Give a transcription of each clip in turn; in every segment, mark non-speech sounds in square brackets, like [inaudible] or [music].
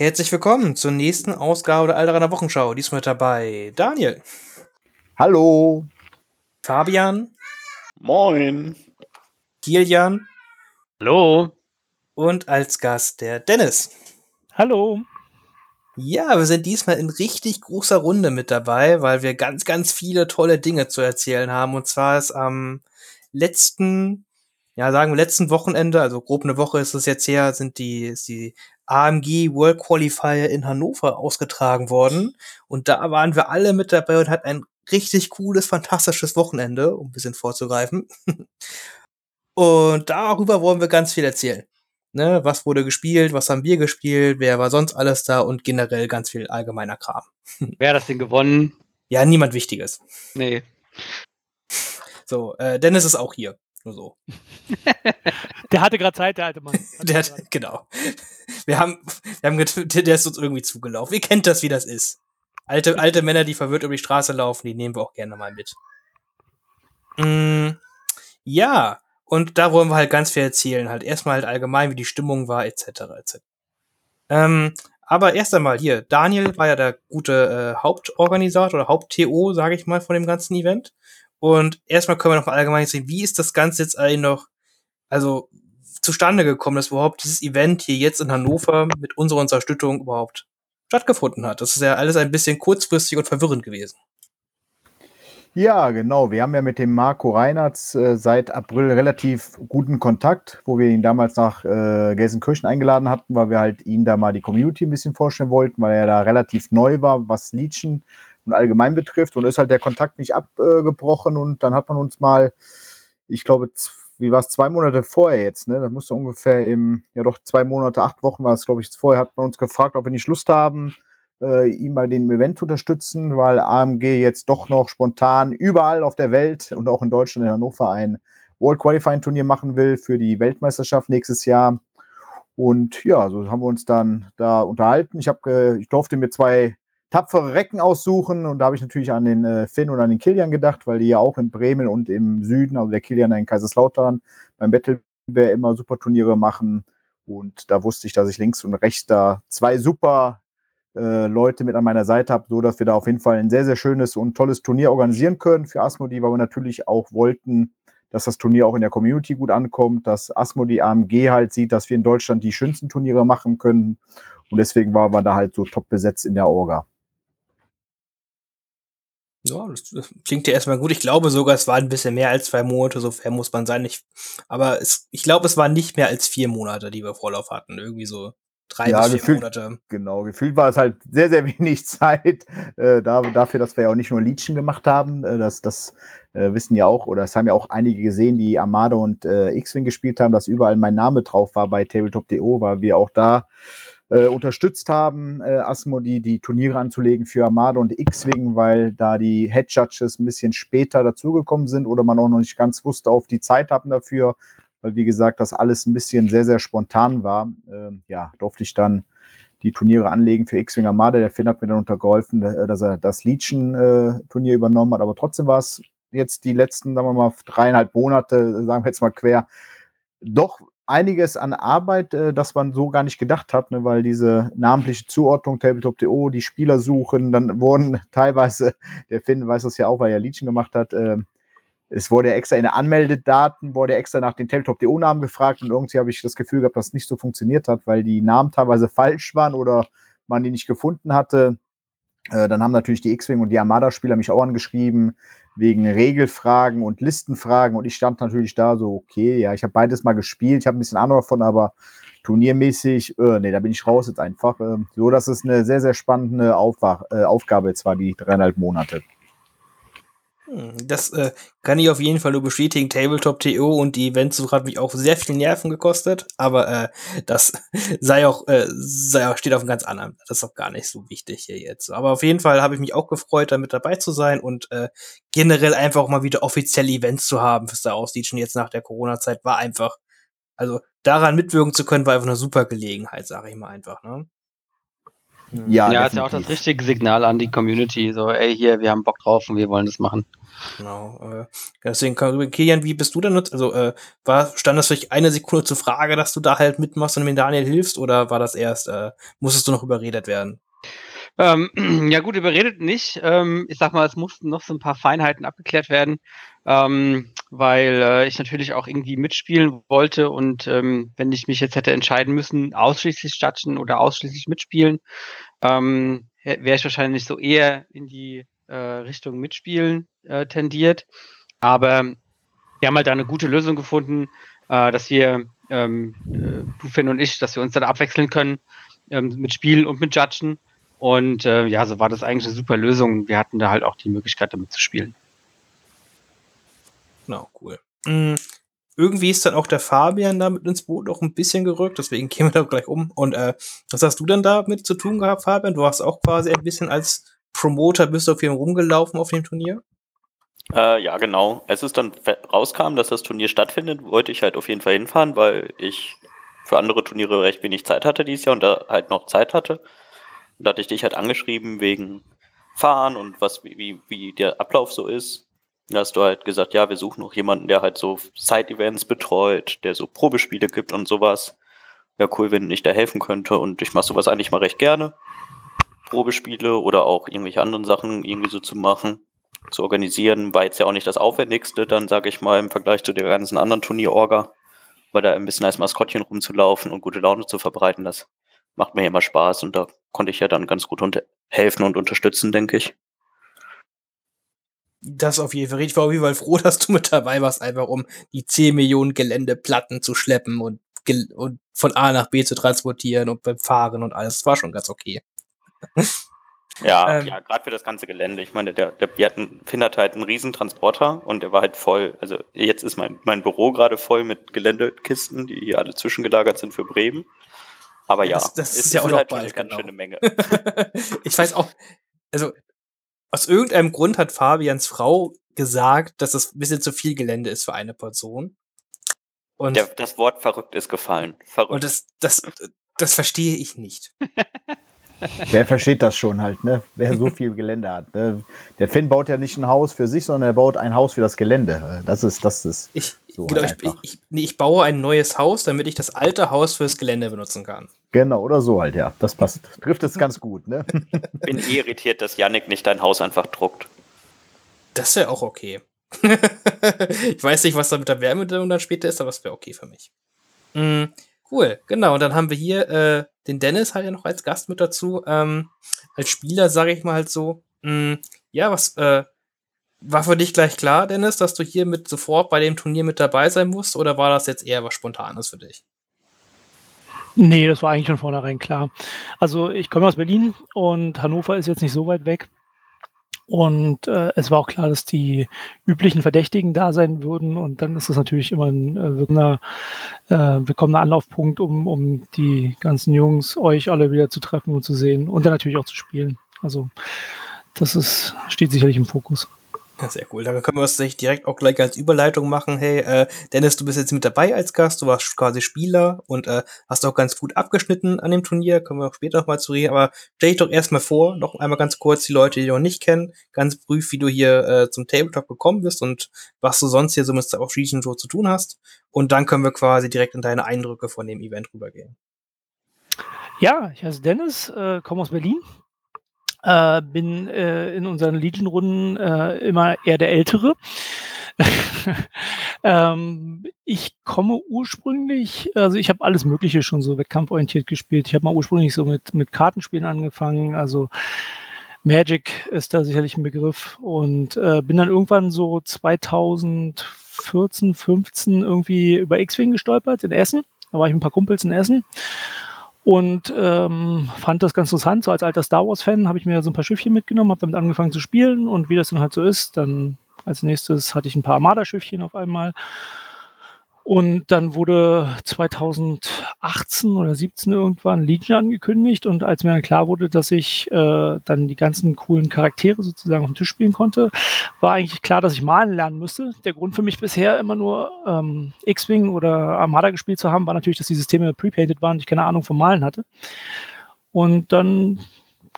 Herzlich willkommen zur nächsten Ausgabe der Alderaner Wochenschau. Diesmal mit dabei Daniel, Hallo. Fabian, Moin. Kilian Hallo. und als Gast der Dennis. Hallo. Ja, wir sind diesmal in richtig großer Runde mit dabei, weil wir ganz, ganz viele tolle Dinge zu erzählen haben. Und zwar ist am letzten, ja, sagen wir letzten Wochenende, also grob eine Woche ist es jetzt her, sind die, ist die AMG World Qualifier in Hannover ausgetragen worden. Und da waren wir alle mit dabei und hatten ein richtig cooles, fantastisches Wochenende, um ein bisschen vorzugreifen. [laughs] und darüber wollen wir ganz viel erzählen. Ne, was wurde gespielt, was haben wir gespielt, wer war sonst alles da und generell ganz viel allgemeiner Kram. [laughs] Wer hat das denn gewonnen? Ja, niemand Wichtiges. Nee. So, äh, Dennis ist auch hier. Nur so. [laughs] Der hatte gerade Zeit, der alte Mann. [laughs] Der hat, genau. Wir haben, wir haben der ist uns irgendwie zugelaufen. Ihr kennt das, wie das ist. Alte, alte Männer, die verwirrt über die Straße laufen, die nehmen wir auch gerne mal mit. Mm, ja, und da wollen wir halt ganz viel erzählen. Halt erstmal halt allgemein, wie die Stimmung war, etc. etc. Ähm, aber erst einmal hier, Daniel war ja der gute äh, Hauptorganisator oder Haupt-TO, sage ich mal, von dem ganzen Event. Und erstmal können wir noch mal allgemein sehen, wie ist das Ganze jetzt eigentlich noch, also zustande gekommen, dass überhaupt dieses Event hier jetzt in Hannover mit unserer Unterstützung überhaupt stattgefunden hat. Das ist ja alles ein bisschen kurzfristig und verwirrend gewesen. Ja, genau. Wir haben ja mit dem Marco Reinertz äh, seit April relativ guten Kontakt, wo wir ihn damals nach äh, Gelsenkirchen eingeladen hatten, weil wir halt ihn da mal die Community ein bisschen vorstellen wollten, weil er da relativ neu war, was Legion und allgemein betrifft. Und ist halt der Kontakt nicht abgebrochen. Und dann hat man uns mal, ich glaube, wie war es, zwei Monate vorher jetzt, ne? Das musste ungefähr im, ja doch, zwei Monate, acht Wochen war es, glaube ich, vorher, hat man uns gefragt, ob wir nicht Lust haben, äh, ihn bei dem Event zu unterstützen, weil AMG jetzt doch noch spontan überall auf der Welt und auch in Deutschland, in Hannover, ein World Qualifying Turnier machen will für die Weltmeisterschaft nächstes Jahr. Und ja, so haben wir uns dann da unterhalten. Ich, hab, ich durfte mir zwei tapfere Recken aussuchen und da habe ich natürlich an den äh, Finn und an den Kilian gedacht, weil die ja auch in Bremen und im Süden, also der Kilian in Kaiserslautern, beim Battleware immer super Turniere machen. Und da wusste ich, dass ich links und rechts da zwei super äh, Leute mit an meiner Seite habe, so dass wir da auf jeden Fall ein sehr, sehr schönes und tolles Turnier organisieren können für Asmodi, weil wir natürlich auch wollten, dass das Turnier auch in der Community gut ankommt, dass Asmodi AMG halt sieht, dass wir in Deutschland die schönsten Turniere machen können. Und deswegen waren wir da halt so top besetzt in der Orga. Ja, das, das klingt ja erstmal gut. Ich glaube sogar, es war ein bisschen mehr als zwei Monate, so fair muss man sein. Ich, aber es, ich glaube, es waren nicht mehr als vier Monate, die wir Vorlauf hatten. Irgendwie so drei Ja, bis vier gefühlt- Monate. Genau, gefühlt war es halt sehr, sehr [laughs] wenig Zeit äh, da, dafür, dass wir ja auch nicht nur Legion gemacht haben. Äh, das das äh, wissen ja auch, oder es haben ja auch einige gesehen, die Armada und äh, X-Wing gespielt haben, dass überall mein Name drauf war bei Tabletop.do, weil wir auch da äh, unterstützt haben, äh, Asmodi die Turniere anzulegen für Armada und X-Wing, weil da die Head Judges ein bisschen später dazugekommen sind oder man auch noch nicht ganz wusste, auf die Zeit hatten dafür, weil wie gesagt, das alles ein bisschen sehr, sehr spontan war. Ähm, ja, durfte ich dann die Turniere anlegen für X-Wing Armada. Der Finn hat mir dann untergeholfen, äh, dass er das Legion-Turnier übernommen hat. Aber trotzdem war es jetzt die letzten, sagen wir mal, dreieinhalb Monate, sagen wir jetzt mal quer, doch einiges an Arbeit, äh, das man so gar nicht gedacht hat, ne, weil diese namentliche Zuordnung Tabletop.do, die Spieler suchen, dann wurden [laughs] teilweise, der Finn weiß das ja auch, weil er Legion gemacht hat, äh, es wurde extra in den Anmeldedaten, wurde extra nach den Tabletop.do-Namen gefragt und irgendwie habe ich das Gefühl gehabt, dass es nicht so funktioniert hat, weil die Namen teilweise falsch waren oder man die nicht gefunden hatte. Äh, dann haben natürlich die X-Wing und die Armada-Spieler mich auch angeschrieben wegen Regelfragen und Listenfragen und ich stand natürlich da so, okay, ja, ich habe beides mal gespielt, ich habe ein bisschen Ahnung davon, aber turniermäßig, äh, nee, da bin ich raus jetzt einfach. Äh, so, dass es eine sehr, sehr spannende Aufwach, äh, Aufgabe jetzt war, die dreieinhalb Monate. Das äh, kann ich auf jeden Fall nur bestätigen. Tabletop.to und die Eventsuche hat mich auch sehr viel Nerven gekostet, aber äh, das [laughs] sei auch, äh, sei auch, steht auf einem ganz anderen. Das ist auch gar nicht so wichtig hier jetzt. Aber auf jeden Fall habe ich mich auch gefreut, da mit dabei zu sein und äh, generell einfach mal wieder offizielle Events zu haben für Star Wars Legion jetzt nach der Corona-Zeit war einfach, also daran mitwirken zu können, war einfach eine super Gelegenheit, sage ich mal einfach. Ne? Ja, Ja, ist ja auch das definitiv. richtige Signal an die Community. So, ey, hier, wir haben Bock drauf und wir wollen das machen. Genau. Äh, deswegen, Kilian, wie bist du denn? Also, äh, war, stand das dich eine Sekunde zur Frage, dass du da halt mitmachst und dem Daniel hilfst, oder war das erst, äh, musstest du noch überredet werden? Ähm, [clears throat] ja gut, überredet nicht. Ähm, ich sag mal, es mussten noch so ein paar Feinheiten abgeklärt werden, ähm, weil äh, ich natürlich auch irgendwie mitspielen wollte und ähm, wenn ich mich jetzt hätte entscheiden müssen, ausschließlich statschen oder ausschließlich mitspielen, ähm, wäre ich wahrscheinlich so eher in die äh, Richtung mitspielen äh, tendiert. Aber wir haben halt da eine gute Lösung gefunden, äh, dass wir, ähm, äh, du, Finn und ich, dass wir uns dann abwechseln können ähm, mit Spielen und mit Judgen. Und äh, ja, so war das eigentlich eine super Lösung. Wir hatten da halt auch die Möglichkeit, damit zu spielen. Genau, cool. Mm, irgendwie ist dann auch der Fabian da mit ins Boot noch ein bisschen gerückt, deswegen gehen wir da gleich um. Und äh, was hast du denn da mit zu tun gehabt, Fabian? Du hast auch quasi ein bisschen als Promoter bist du auf jeden rumgelaufen auf dem Turnier. Äh, ja, genau. Als es dann rauskam, dass das Turnier stattfindet, wollte ich halt auf jeden Fall hinfahren, weil ich für andere Turniere recht wenig Zeit hatte dieses Jahr und da halt noch Zeit hatte. Und da hatte ich dich halt angeschrieben wegen Fahren und was, wie, wie, der Ablauf so ist. Da hast du halt gesagt, ja, wir suchen noch jemanden, der halt so Side-Events betreut, der so Probespiele gibt und sowas. Wäre cool, wenn ich da helfen könnte und ich mache sowas eigentlich mal recht gerne. Probespiele oder auch irgendwelche anderen Sachen irgendwie so zu machen zu organisieren, war jetzt ja auch nicht das Aufwendigste, dann sage ich mal, im Vergleich zu der ganzen anderen Turnierorga, weil da ein bisschen als Maskottchen rumzulaufen und gute Laune zu verbreiten, das macht mir immer Spaß und da konnte ich ja dann ganz gut helfen und unterstützen, denke ich. Das auf jeden Fall. Ich war auf jeden Fall froh, [laughs] dass du mit dabei warst, einfach um die 10 Millionen Geländeplatten zu schleppen und, und von A nach B zu transportieren und beim Fahren und alles. Das war schon ganz okay. [laughs] Ja, Ähm. ja, gerade für das ganze Gelände. Ich meine, der, der wir hatten, Finn hatte halt einen riesen Transporter und der war halt voll. Also jetzt ist mein, mein Büro gerade voll mit Geländekisten, die hier alle zwischengelagert sind für Bremen. Aber ja, Das- das es ist ja auch noch halt bald, eine ganz genau. schöne Menge. [laughs] ich weiß auch, also aus irgendeinem Grund hat Fabians Frau gesagt, dass das ein bisschen zu viel Gelände ist für eine Person. Und, Der, das Wort verrückt ist gefallen. Verrückt. und das, das, das verstehe ich nicht. [laughs] Wer versteht das schon halt, ne? Wer so viel Gelände hat. Ne? Der Finn baut ja nicht ein Haus für sich, sondern er baut ein Haus für das Gelände. Das ist, das ist. Ich, So genau, ich, einfach. ich, nee, ich baue ein neues Haus, damit ich das alte Haus fürs Gelände benutzen kann. Genau, oder so halt, ja. Das passt. Trifft es [laughs] ganz gut, ne? bin irritiert, dass Yannick nicht dein Haus einfach druckt. Das wäre auch okay. [laughs] ich weiß nicht, was da mit der Wärmedämmung dann später ist, aber das wäre okay für mich. Mm, cool, genau. Und dann haben wir hier äh, den Dennis halt ja noch als Gast mit dazu. Ähm, als Spieler sage ich mal halt so, mm, ja, was äh, war für dich gleich klar, Dennis, dass du hier mit sofort bei dem Turnier mit dabei sein musst, oder war das jetzt eher was Spontanes für dich? Nee, das war eigentlich von vornherein klar. Also ich komme aus Berlin und Hannover ist jetzt nicht so weit weg. Und äh, es war auch klar, dass die üblichen Verdächtigen da sein würden. Und dann ist es natürlich immer ein äh, willkommener, äh, willkommener Anlaufpunkt, um, um die ganzen Jungs, euch alle wieder zu treffen und zu sehen und dann natürlich auch zu spielen. Also das ist, steht sicherlich im Fokus. Ja, sehr cool. Dann können wir es direkt auch gleich als Überleitung machen. Hey, äh, Dennis, du bist jetzt mit dabei als Gast, du warst quasi Spieler und äh, hast auch ganz gut abgeschnitten an dem Turnier. Können wir auch später noch mal zu reden. Aber stell dich doch erstmal vor, noch einmal ganz kurz die Leute, die dich noch nicht kennen, ganz prüf, wie du hier äh, zum Tabletop gekommen bist und was du sonst hier so mit Star Wars Region Show zu tun hast. Und dann können wir quasi direkt in deine Eindrücke von dem Event rübergehen. Ja, ich heiße Dennis, äh, komme aus Berlin. Äh, bin äh, in unseren Legion-Runden äh, immer eher der Ältere. [laughs] ähm, ich komme ursprünglich, also ich habe alles Mögliche schon so wettkampforientiert gespielt. Ich habe mal ursprünglich so mit, mit Kartenspielen angefangen, also Magic ist da sicherlich ein Begriff und äh, bin dann irgendwann so 2014, 15 irgendwie über X-Wing gestolpert in Essen. Da war ich mit ein paar Kumpels in Essen und ähm, fand das ganz interessant. So als alter Star Wars-Fan habe ich mir so ein paar Schiffchen mitgenommen, habe damit angefangen zu spielen und wie das dann halt so ist, dann als nächstes hatte ich ein paar Armada-Schiffchen auf einmal. Und dann wurde 2018 oder 17 irgendwann Legion angekündigt und als mir dann klar wurde, dass ich äh, dann die ganzen coolen Charaktere sozusagen auf dem Tisch spielen konnte, war eigentlich klar, dass ich malen lernen müsste. Der Grund für mich bisher immer nur ähm, X-Wing oder Armada gespielt zu haben, war natürlich, dass die Systeme pre-painted waren und ich keine Ahnung vom Malen hatte. Und dann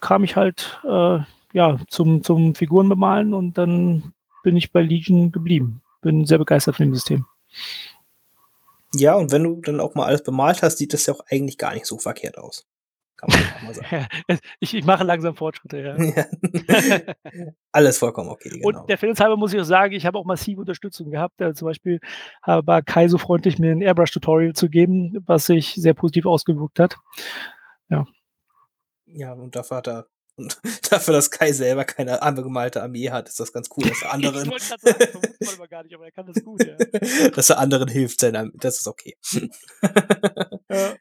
kam ich halt äh, ja, zum, zum Figuren bemalen und dann bin ich bei Legion geblieben. Bin sehr begeistert von dem System. Ja, und wenn du dann auch mal alles bemalt hast, sieht das ja auch eigentlich gar nicht so verkehrt aus. Kann man auch mal [laughs] sagen. ich, ich mache langsam Fortschritte, ja. [laughs] [laughs] alles vollkommen okay. Genau. Und der Fairness halber muss ich auch sagen, ich habe auch massive Unterstützung gehabt. Also zum Beispiel war Kai so freundlich, mir ein Airbrush-Tutorial zu geben, was sich sehr positiv ausgewirkt hat. Ja. Ja, und dafür hat er und [laughs] dafür, dass Kai selber keine angemalte Armee hat, ist das ganz cool, dass er [laughs] anderen. ich sagen, das man gar nicht, aber er kann das gut, ja. [laughs] dass er anderen hilft, das ist okay. ja.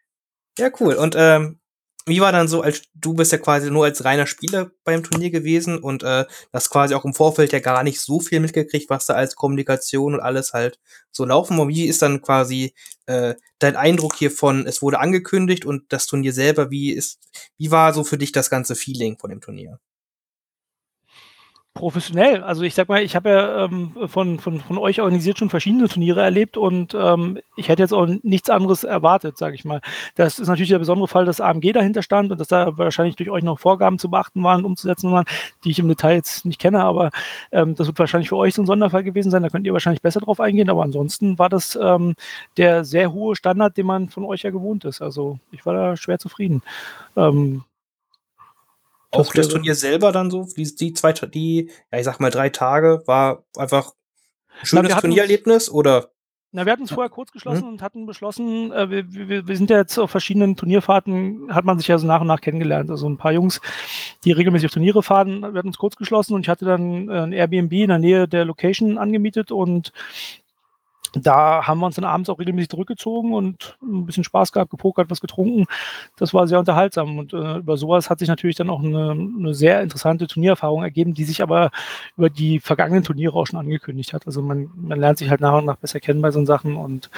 ja, cool. Und ähm, wie war dann so, als du bist ja quasi nur als reiner Spieler beim Turnier gewesen und äh, das quasi auch im Vorfeld ja gar nicht so viel mitgekriegt, was da als Kommunikation und alles halt so laufen. Und wie ist dann quasi äh, dein Eindruck hiervon? Es wurde angekündigt und das Turnier selber, wie ist, wie war so für dich das ganze Feeling von dem Turnier? Professionell. Also ich sag mal, ich habe ja ähm, von, von, von euch organisiert schon verschiedene Turniere erlebt und ähm, ich hätte jetzt auch nichts anderes erwartet, sage ich mal. Das ist natürlich der besondere Fall, dass AMG dahinter stand und dass da wahrscheinlich durch euch noch Vorgaben zu beachten waren, umzusetzen waren, die ich im Detail jetzt nicht kenne, aber ähm, das wird wahrscheinlich für euch so ein Sonderfall gewesen sein. Da könnt ihr wahrscheinlich besser drauf eingehen, aber ansonsten war das ähm, der sehr hohe Standard, den man von euch ja gewohnt ist. Also ich war da schwer zufrieden. Ähm, auch das, Turnier selber dann so, die, die zwei, die, ja, ich sag mal drei Tage, war einfach ein schönes Na, Turniererlebnis oder? Na, wir hatten es vorher kurz geschlossen mhm. und hatten beschlossen, äh, wir, wir, wir sind ja jetzt auf verschiedenen Turnierfahrten, hat man sich ja so nach und nach kennengelernt. Also ein paar Jungs, die regelmäßig auf Turniere fahren, wir hatten uns kurz geschlossen und ich hatte dann äh, ein Airbnb in der Nähe der Location angemietet und da haben wir uns dann abends auch regelmäßig zurückgezogen und ein bisschen Spaß gehabt, gepokert, was getrunken. Das war sehr unterhaltsam. Und äh, über sowas hat sich natürlich dann auch eine, eine, sehr interessante Turniererfahrung ergeben, die sich aber über die vergangenen Turniere auch schon angekündigt hat. Also man, man lernt sich halt nach und nach besser kennen bei so Sachen und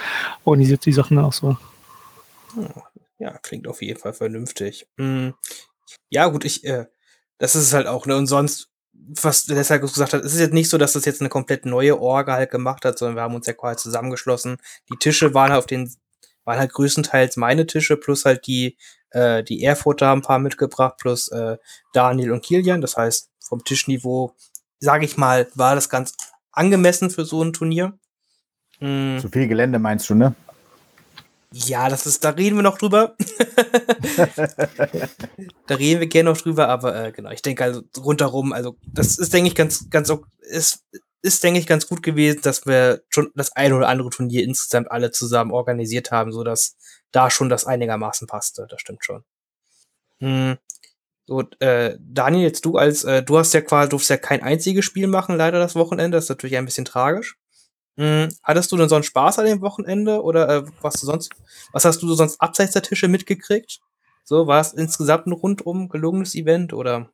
organisiert die Sachen dann auch so. Ja, klingt auf jeden Fall vernünftig. Hm. Ja, gut, ich, äh, das ist es halt auch, ne? Und sonst was deshalb gesagt hat, es ist jetzt nicht so, dass das jetzt eine komplett neue Orga halt gemacht hat, sondern wir haben uns ja quasi zusammengeschlossen. Die Tische waren halt auf den, waren halt größtenteils meine Tische, plus halt die, äh, die Erfurter haben ein paar mitgebracht, plus äh, Daniel und Kilian. Das heißt, vom Tischniveau, sage ich mal, war das ganz angemessen für so ein Turnier. Mhm. Zu viel Gelände meinst du, ne? Ja, das ist, da reden wir noch drüber. [laughs] da reden wir gerne noch drüber, aber äh, genau, ich denke also rundherum, also das ist, denke ich, ganz, ganz, ist, ist, denke ich, ganz gut gewesen, dass wir schon das eine oder andere Turnier insgesamt alle zusammen organisiert haben, so dass da schon das einigermaßen passte. Das stimmt schon. Hm. So, äh, Daniel, jetzt du als, äh, du hast ja quasi, durfst ja kein einziges Spiel machen, leider das Wochenende. Das ist natürlich ein bisschen tragisch. Hm, hattest du denn sonst Spaß an dem Wochenende oder äh, was du sonst, was hast du sonst abseits der Tische mitgekriegt? So, war es insgesamt ein rundum gelungenes Event oder?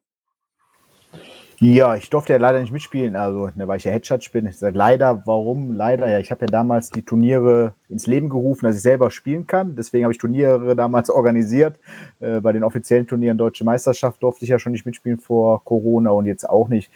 Ja, ich durfte ja leider nicht mitspielen, also ne, weil ich ja Headshot bin. Ich sage leider, warum? Leider, ja, ich habe ja damals die Turniere ins Leben gerufen, dass ich selber spielen kann. Deswegen habe ich Turniere damals [laughs] organisiert. Äh, bei den offiziellen Turnieren Deutsche Meisterschaft durfte ich ja schon nicht mitspielen vor Corona und jetzt auch nicht.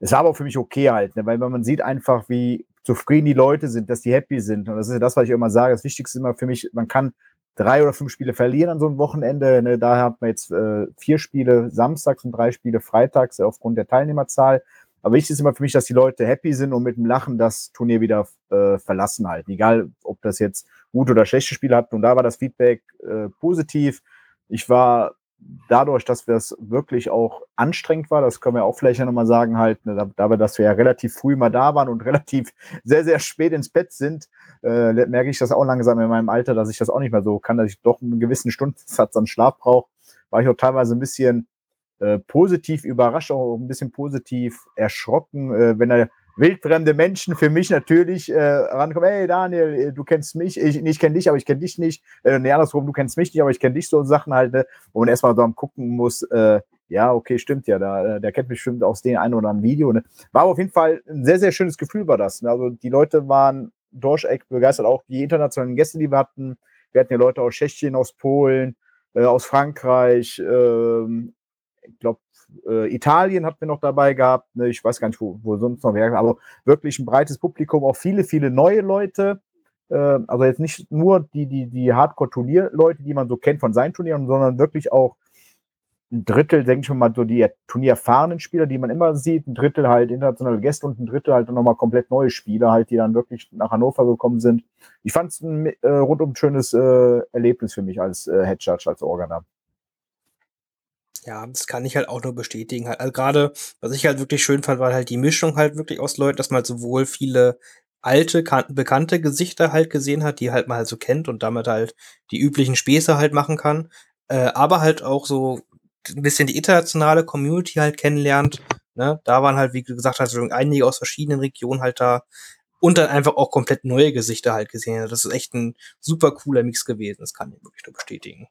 Es war aber für mich okay halt, ne, weil man sieht einfach, wie zufrieden die Leute sind, dass die happy sind. Und das ist ja das, was ich immer sage. Das Wichtigste immer für mich, man kann drei oder fünf Spiele verlieren an so einem Wochenende. Ne? Da hat man jetzt äh, vier Spiele samstags und drei Spiele freitags aufgrund der Teilnehmerzahl. Aber wichtig ist immer für mich, dass die Leute happy sind und mit dem Lachen das Turnier wieder äh, verlassen halt. Egal, ob das jetzt gute oder schlechte Spiele hatten. Und da war das Feedback äh, positiv. Ich war dadurch, dass wir es wirklich auch anstrengend war, das können wir auch vielleicht ja nochmal sagen, halt, ne, dabei, dass wir ja relativ früh mal da waren und [laughs] relativ sehr, sehr spät ins Bett sind, äh, merke ich das auch langsam in meinem Alter, dass ich das auch nicht mehr so kann, dass ich doch einen gewissen Stundensatz an Schlaf brauche. War ich auch teilweise ein bisschen äh, positiv überrascht, auch ein bisschen positiv erschrocken, äh, wenn er wildfremde Menschen für mich natürlich äh, rankommen, hey Daniel, äh, du kennst mich, ich, ich kenne dich, aber ich kenne dich nicht. Äh, nee, andersrum, du kennst mich nicht, aber ich kenne dich so Sachen halt, ne? wo man erstmal so am gucken muss, äh, ja, okay, stimmt ja, da, äh, der kennt mich bestimmt aus dem einen oder anderen Video. Ne? War auf jeden Fall ein sehr, sehr schönes Gefühl war das. Ne? Also die Leute waren durcheck begeistert, auch die internationalen Gäste, die wir hatten. Wir hatten ja Leute aus Tschechien, aus Polen, äh, aus Frankreich, äh, ich glaube, äh, Italien hatten wir noch dabei gehabt. Ne? Ich weiß gar nicht, wo, wo sonst noch wäre, aber wirklich ein breites Publikum, auch viele, viele neue Leute. Äh, also jetzt nicht nur die, die, die Hardcore-Turnier-Leute, die man so kennt von seinen Turnieren, sondern wirklich auch ein Drittel, denke ich mal, so die turniererfahrenen Spieler, die man immer sieht, ein Drittel halt internationale Gäste und ein Drittel halt nochmal komplett neue Spieler, halt, die dann wirklich nach Hannover gekommen sind. Ich fand es ein äh, rundum schönes äh, Erlebnis für mich als äh, Head Judge, als Organer. Ja, das kann ich halt auch nur bestätigen. Also gerade, was ich halt wirklich schön fand, war halt die Mischung halt wirklich aus Leuten, dass man halt sowohl viele alte, bekannte Gesichter halt gesehen hat, die halt mal halt so kennt und damit halt die üblichen Späße halt machen kann, äh, aber halt auch so ein bisschen die internationale Community halt kennenlernt. Ne? Da waren halt, wie gesagt, halt einige aus verschiedenen Regionen halt da und dann einfach auch komplett neue Gesichter halt gesehen. Das ist echt ein super cooler Mix gewesen. Das kann ich wirklich nur bestätigen.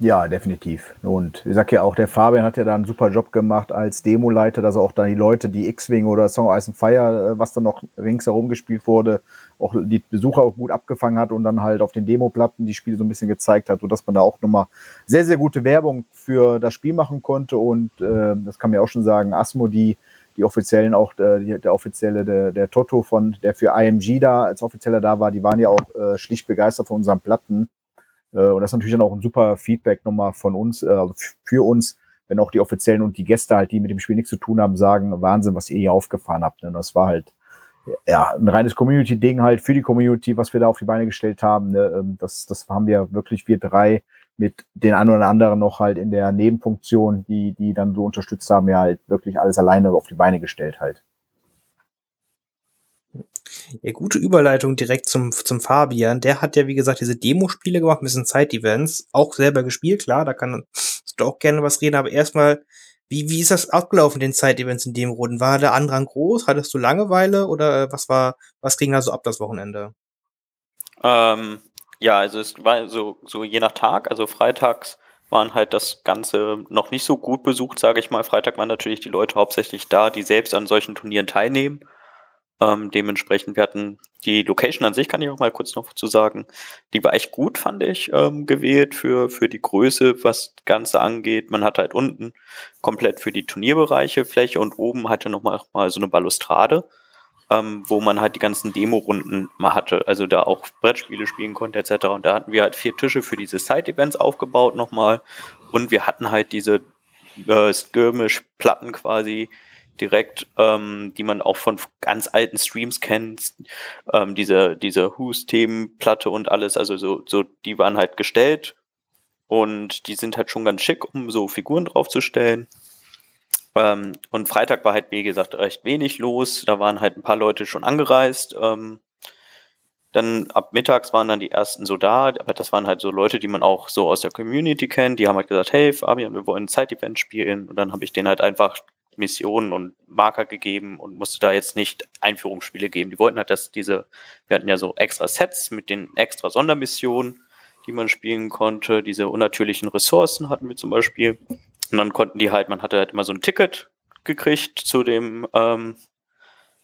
Ja, definitiv. Und ich sag ja auch, der Fabian hat ja da einen super Job gemacht als Demoleiter, dass er auch da die Leute, die X-Wing oder Song Ice and Fire, äh, was da noch ringsherum gespielt wurde, auch die Besucher auch gut abgefangen hat und dann halt auf den Demoplatten die Spiele so ein bisschen gezeigt hat, sodass man da auch nochmal sehr, sehr gute Werbung für das Spiel machen konnte. Und äh, das kann mir auch schon sagen, Asmo, die, die offiziellen auch, äh, die, der offizielle, der, der Toto von, der für IMG da als offizieller da war, die waren ja auch äh, schlicht begeistert von unseren Platten. Äh, und das ist natürlich dann auch ein super Feedback nochmal von uns, äh, also für uns, wenn auch die Offiziellen und die Gäste halt, die mit dem Spiel nichts zu tun haben, sagen, Wahnsinn, was ihr hier aufgefahren habt. Und das war halt ja, ein reines Community-Ding halt für die Community, was wir da auf die Beine gestellt haben. Ne? Ähm, das, das haben wir wirklich, wir drei mit den einen oder anderen noch halt in der Nebenfunktion, die, die dann so unterstützt haben, ja halt wirklich alles alleine auf die Beine gestellt halt. Ja, gute Überleitung direkt zum, zum Fabian. Der hat ja, wie gesagt, diese Demospiele gemacht, ein bisschen Zeit-Events, auch selber gespielt, klar, da kann du auch gerne was reden, aber erstmal, wie, wie ist das abgelaufen, den Zeit-Events in dem Runden? War der Andrang groß? Hattest du Langeweile oder äh, was war, was ging da so ab das Wochenende? Ähm, ja, also es war so, so je nach Tag, also freitags waren halt das Ganze noch nicht so gut besucht, sage ich mal. Freitag waren natürlich die Leute hauptsächlich da, die selbst an solchen Turnieren teilnehmen. Ähm, dementsprechend, wir hatten die Location an sich, kann ich auch mal kurz noch zu sagen, die war echt gut, fand ich, ähm, gewählt für, für die Größe, was Ganze angeht. Man hatte halt unten komplett für die Turnierbereiche Fläche und oben hatte nochmal mal so eine Balustrade, ähm, wo man halt die ganzen Demo-Runden mal hatte, also da auch Brettspiele spielen konnte etc. Und da hatten wir halt vier Tische für diese Side-Events aufgebaut nochmal und wir hatten halt diese äh, Skirmish-Platten quasi, direkt, ähm, die man auch von ganz alten Streams kennt, ähm, diese, diese Who's-Themenplatte und alles, also so, so, die waren halt gestellt und die sind halt schon ganz schick, um so Figuren draufzustellen. Ähm, und Freitag war halt, wie gesagt, recht wenig los. Da waren halt ein paar Leute schon angereist. Ähm, dann ab mittags waren dann die ersten so da, aber das waren halt so Leute, die man auch so aus der Community kennt. Die haben halt gesagt, hey Fabian, wir wollen ein Zeit-Event spielen. Und dann habe ich denen halt einfach Missionen und Marker gegeben und musste da jetzt nicht Einführungsspiele geben. Die wollten halt, dass diese, wir hatten ja so extra Sets mit den extra Sondermissionen, die man spielen konnte. Diese unnatürlichen Ressourcen hatten wir zum Beispiel. Und dann konnten die halt, man hatte halt immer so ein Ticket gekriegt zu dem, ähm,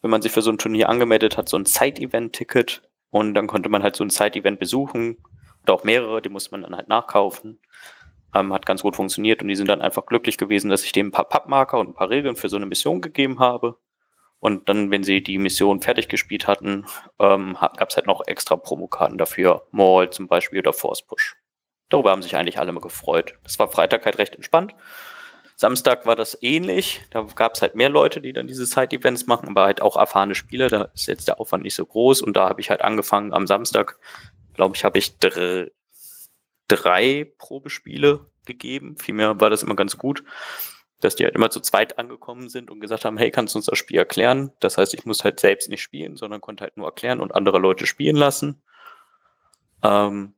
wenn man sich für so ein Turnier angemeldet hat, so ein Side-Event-Ticket. Und dann konnte man halt so ein Side-Event besuchen. Oder auch mehrere, die musste man dann halt nachkaufen. Ähm, hat ganz gut funktioniert und die sind dann einfach glücklich gewesen, dass ich dem ein paar Pappmarker und ein paar Regeln für so eine Mission gegeben habe. Und dann, wenn sie die Mission fertig gespielt hatten, ähm, gab es halt noch extra Promokarten dafür. Maul zum Beispiel oder Force Push. Darüber haben sich eigentlich alle mal gefreut. Das war Freitag halt recht entspannt. Samstag war das ähnlich. Da gab es halt mehr Leute, die dann diese Side-Events machen, aber halt auch erfahrene Spieler. Da ist jetzt der Aufwand nicht so groß. Und da habe ich halt angefangen am Samstag, glaube ich, habe ich drei Probespiele gegeben. Vielmehr war das immer ganz gut, dass die halt immer zu zweit angekommen sind und gesagt haben, hey, kannst du uns das Spiel erklären? Das heißt, ich muss halt selbst nicht spielen, sondern konnte halt nur erklären und andere Leute spielen lassen. Ähm,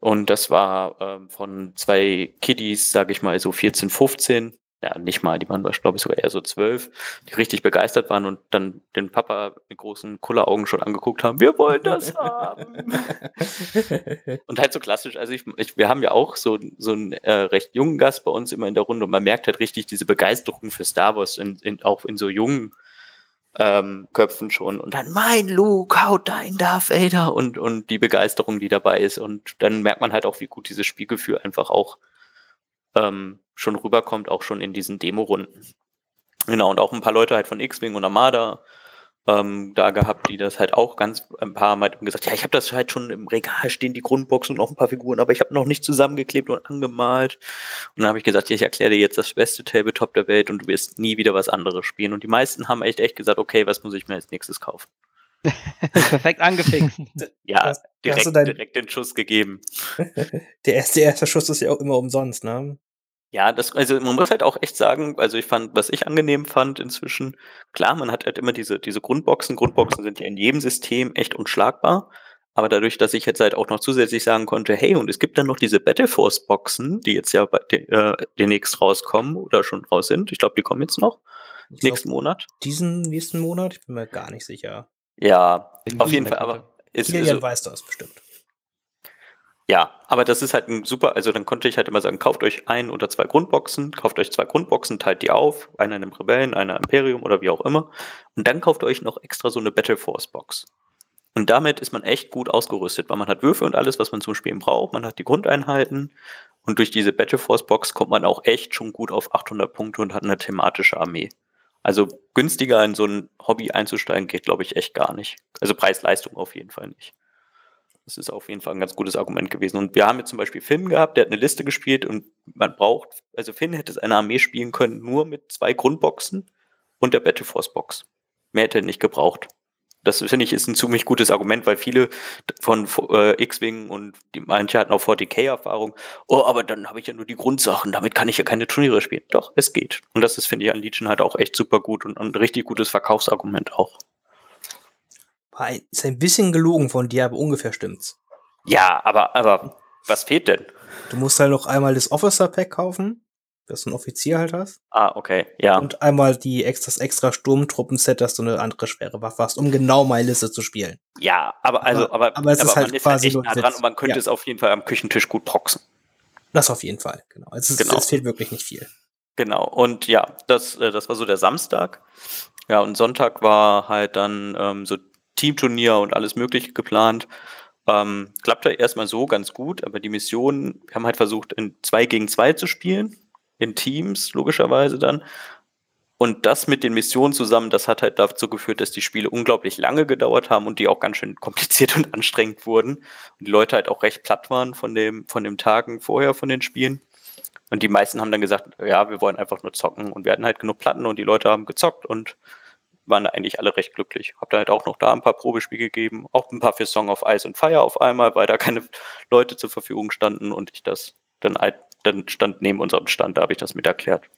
und das war ähm, von zwei Kiddies, sage ich mal, so 14, 15, ja, nicht mal, die waren, glaube ich, sogar eher so zwölf, die richtig begeistert waren und dann den Papa mit großen Kulleraugen schon angeguckt haben, wir wollen das haben. [laughs] und halt so klassisch, also ich, ich, wir haben ja auch so, so einen äh, recht jungen Gast bei uns immer in der Runde und man merkt halt richtig diese Begeisterung für Star Wars, in, in, auch in so jungen ähm, Köpfen schon. Und dann, mein Luke, haut dein Darth Vader und, und die Begeisterung, die dabei ist. Und dann merkt man halt auch, wie gut dieses Spielgefühl einfach auch ähm, schon rüberkommt, auch schon in diesen Demo-Runden. Genau, und auch ein paar Leute halt von X-Wing und Armada ähm, da gehabt, die das halt auch ganz ein paar Mal gesagt, ja, ich habe das halt schon im Regal stehen, die Grundbox und noch ein paar Figuren, aber ich habe noch nicht zusammengeklebt und angemalt. Und dann habe ich gesagt, ja, ich erkläre dir jetzt das beste Tabletop der Welt und du wirst nie wieder was anderes spielen. Und die meisten haben echt echt gesagt, okay, was muss ich mir als nächstes kaufen? [laughs] Perfekt angefixt. [laughs] Ja, direkt, hast du dein- direkt den Schuss gegeben. [laughs] Der erste, der erste Schuss ist ja auch immer umsonst, ne? Ja, das, also man muss halt auch echt sagen, also ich fand, was ich angenehm fand inzwischen, klar, man hat halt immer diese, diese Grundboxen. Grundboxen sind ja in jedem System echt unschlagbar. Aber dadurch, dass ich jetzt halt auch noch zusätzlich sagen konnte, hey, und es gibt dann noch diese Battle Force Boxen, die jetzt ja bei äh, demnächst rauskommen oder schon raus sind. Ich glaube, die kommen jetzt noch Ich glaub, nächsten Monat. diesen nächsten Monat? Ich bin mir gar nicht sicher. Ja, auf jeden Fall, aber ist, Kilian ist, weiß das bestimmt. Ja, aber das ist halt ein super, also dann konnte ich halt immer sagen, kauft euch ein oder zwei Grundboxen, kauft euch zwei Grundboxen, teilt die auf, einer in einem Rebellen, einer Imperium oder wie auch immer. Und dann kauft euch noch extra so eine Battle Force Box. Und damit ist man echt gut ausgerüstet, weil man hat Würfe und alles, was man zum Spielen braucht, man hat die Grundeinheiten und durch diese Battle Force Box kommt man auch echt schon gut auf 800 Punkte und hat eine thematische Armee. Also günstiger in so ein Hobby einzusteigen geht, glaube ich, echt gar nicht. Also Preis-Leistung auf jeden Fall nicht. Das ist auf jeden Fall ein ganz gutes Argument gewesen. Und wir haben jetzt zum Beispiel Finn gehabt, der hat eine Liste gespielt und man braucht, also Finn hätte seine Armee spielen können, nur mit zwei Grundboxen und der Battle Force Box. Mehr hätte er nicht gebraucht. Das finde ich ist ein ziemlich gutes Argument, weil viele von äh, X-Wing und die manche hatten auch 40k-Erfahrung. Oh, aber dann habe ich ja nur die Grundsachen, damit kann ich ja keine Turniere spielen. Doch, es geht. Und das ist, finde ich, an Legion halt auch echt super gut und ein richtig gutes Verkaufsargument auch. War ein, ist ein bisschen gelogen von dir, aber ungefähr stimmt's. Ja, aber, aber was fehlt denn? Du musst halt noch einmal das Officer Pack kaufen, dass du einen Offizier halt hast. Ah, okay, ja. Und einmal die extra, das extra Sturmtruppen-Set, dass du eine andere schwere Waffe hast, um genau meine Liste zu spielen. Ja, aber also, Aber- aber, aber es ist halt man quasi echt nur nah dran Witz. und man könnte Ja. es auf jeden Fall am Küchentisch gut proxen. Das auf jeden Fall, genau. Es, ist, Genau. es fehlt wirklich nicht viel. Genau. Und ja, das, äh, das war so der Samstag. Ja, und Sonntag war halt dann ähm, so Teamturnier und alles Mögliche geplant. Ähm, klappte erstmal so ganz gut, aber die Mission, wir haben halt versucht, in zwei gegen zwei zu spielen, in Teams, logischerweise dann. Und das mit den Missionen zusammen, das hat halt dazu geführt, dass die Spiele unglaublich lange gedauert haben und die auch ganz schön kompliziert [laughs] und anstrengend wurden. Und die Leute halt auch recht platt waren von dem, von den Tagen vorher von den Spielen. Und die meisten haben dann gesagt, ja, wir wollen einfach nur zocken. Und wir hatten halt genug Platten und die Leute haben gezockt und waren eigentlich alle recht glücklich. Hab da halt auch noch da ein paar Probespiele gegeben, auch ein paar für Song of Ice und Fire auf einmal, weil da keine [laughs] Leute zur Verfügung standen und ich das dann dann stand neben unserem Stand, da habe ich das mit erklärt.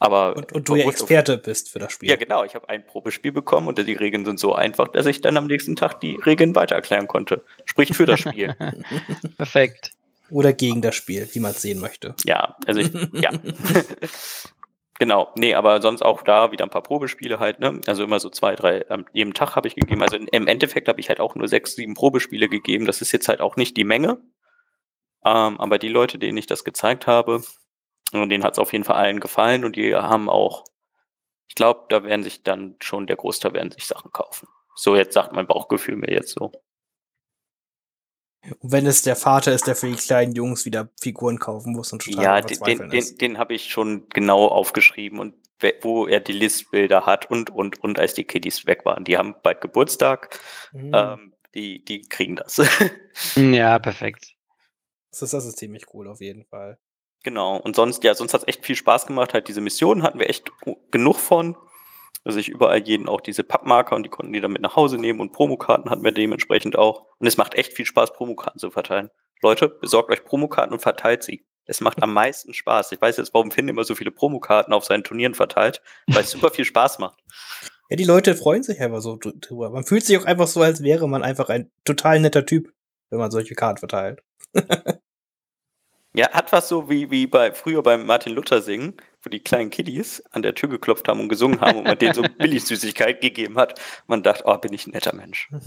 Aber Und, und du ja Experte bist für das Spiel. ja, genau. Ich habe ein Probespiel bekommen und die Regeln sind so einfach, dass ich dann am nächsten Tag die Regeln weiter erklären konnte. Spricht für das Spiel. [laughs] Perfekt. Oder gegen das Spiel, wie man es sehen möchte. ja, also ich, ja. [laughs] genau. Nee, aber sonst auch da wieder ein paar Probespiele halt, ne? Also immer so zwei, drei am jedem Tag habe ich gegeben. Also im Endeffekt habe ich halt auch nur sechs, sieben Probespiele gegeben. Das ist jetzt halt auch nicht die Menge. Ähm, aber die Leute, denen ich das gezeigt habe, denen hat es auf jeden Fall allen gefallen und die haben auch, ich glaube, da werden sich dann schon der Großteil werden sich Sachen kaufen. So jetzt sagt mein Bauchgefühl mir jetzt so. Und wenn es der Vater ist, der für die kleinen Jungs wieder Figuren kaufen muss und total Ja, den, den, den, den habe ich schon genau aufgeschrieben und wo er die Listbilder hat und, und, und als die Kiddies weg waren. Die haben bald Geburtstag, Mhm. ähm, die, die kriegen das. [laughs] Ja, perfekt. das, ist, das ist ziemlich cool auf jeden Fall. genau. Und sonst, ja, sonst hat es echt viel Spaß gemacht. Halt diese Missionen hatten wir echt genug von. Also ich überall jeden auch diese Pappmarker und die konnten die dann mit nach Hause nehmen und Promokarten hatten wir dementsprechend auch. Und es macht echt viel Spaß, Promokarten zu verteilen. Leute, besorgt euch Promokarten und verteilt sie. Es macht am meisten Spaß. Ich weiß jetzt, warum Finn immer so viele Promokarten auf seinen Turnieren verteilt, weil es super viel Spaß macht. Ja, die Leute freuen sich einfach so dr- drüber. Man fühlt sich auch einfach so, als wäre man einfach ein total netter Typ, wenn man solche Karten verteilt. [laughs] Ja, hat was so wie, wie bei früher beim Martin Luther singen, wo die kleinen Kiddies an der Tür geklopft haben und gesungen haben und man denen so [laughs] billig Süßigkeit gegeben hat. Man dachte, oh, bin ich ein netter Mensch. [laughs]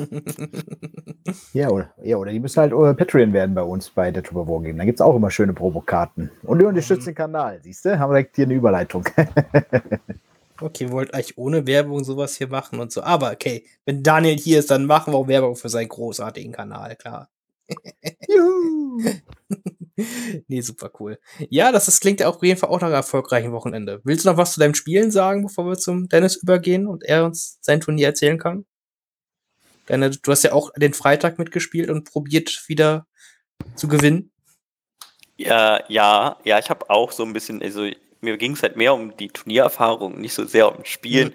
Ja, oder, ja, oder die müssen halt äh, Patreon werden bei uns bei der Trooper War Game. Da gibt es auch immer schöne Promokarten. Und ihr unterstützt den Kanal, siehst du? Haben wir direkt hier eine Überleitung. [laughs] Okay, wollten eigentlich ohne Werbung sowas hier machen und so. Aber okay, wenn Daniel hier ist, dann machen wir auch Werbung für seinen großartigen Kanal, klar. Juhu! [laughs] nee, super cool. Ja, das ist, klingt ja auf jeden Fall auch nach einem erfolgreichen Wochenende. Willst du noch was zu deinem Spielen sagen, bevor wir zum Dennis übergehen und er uns sein Turnier erzählen kann? Deine, du hast ja auch den Freitag mitgespielt und probiert wieder zu gewinnen. Ja, ja, ja, ich habe auch so ein bisschen, also mir ging es halt mehr um die Turniererfahrung, nicht so sehr um Spielen.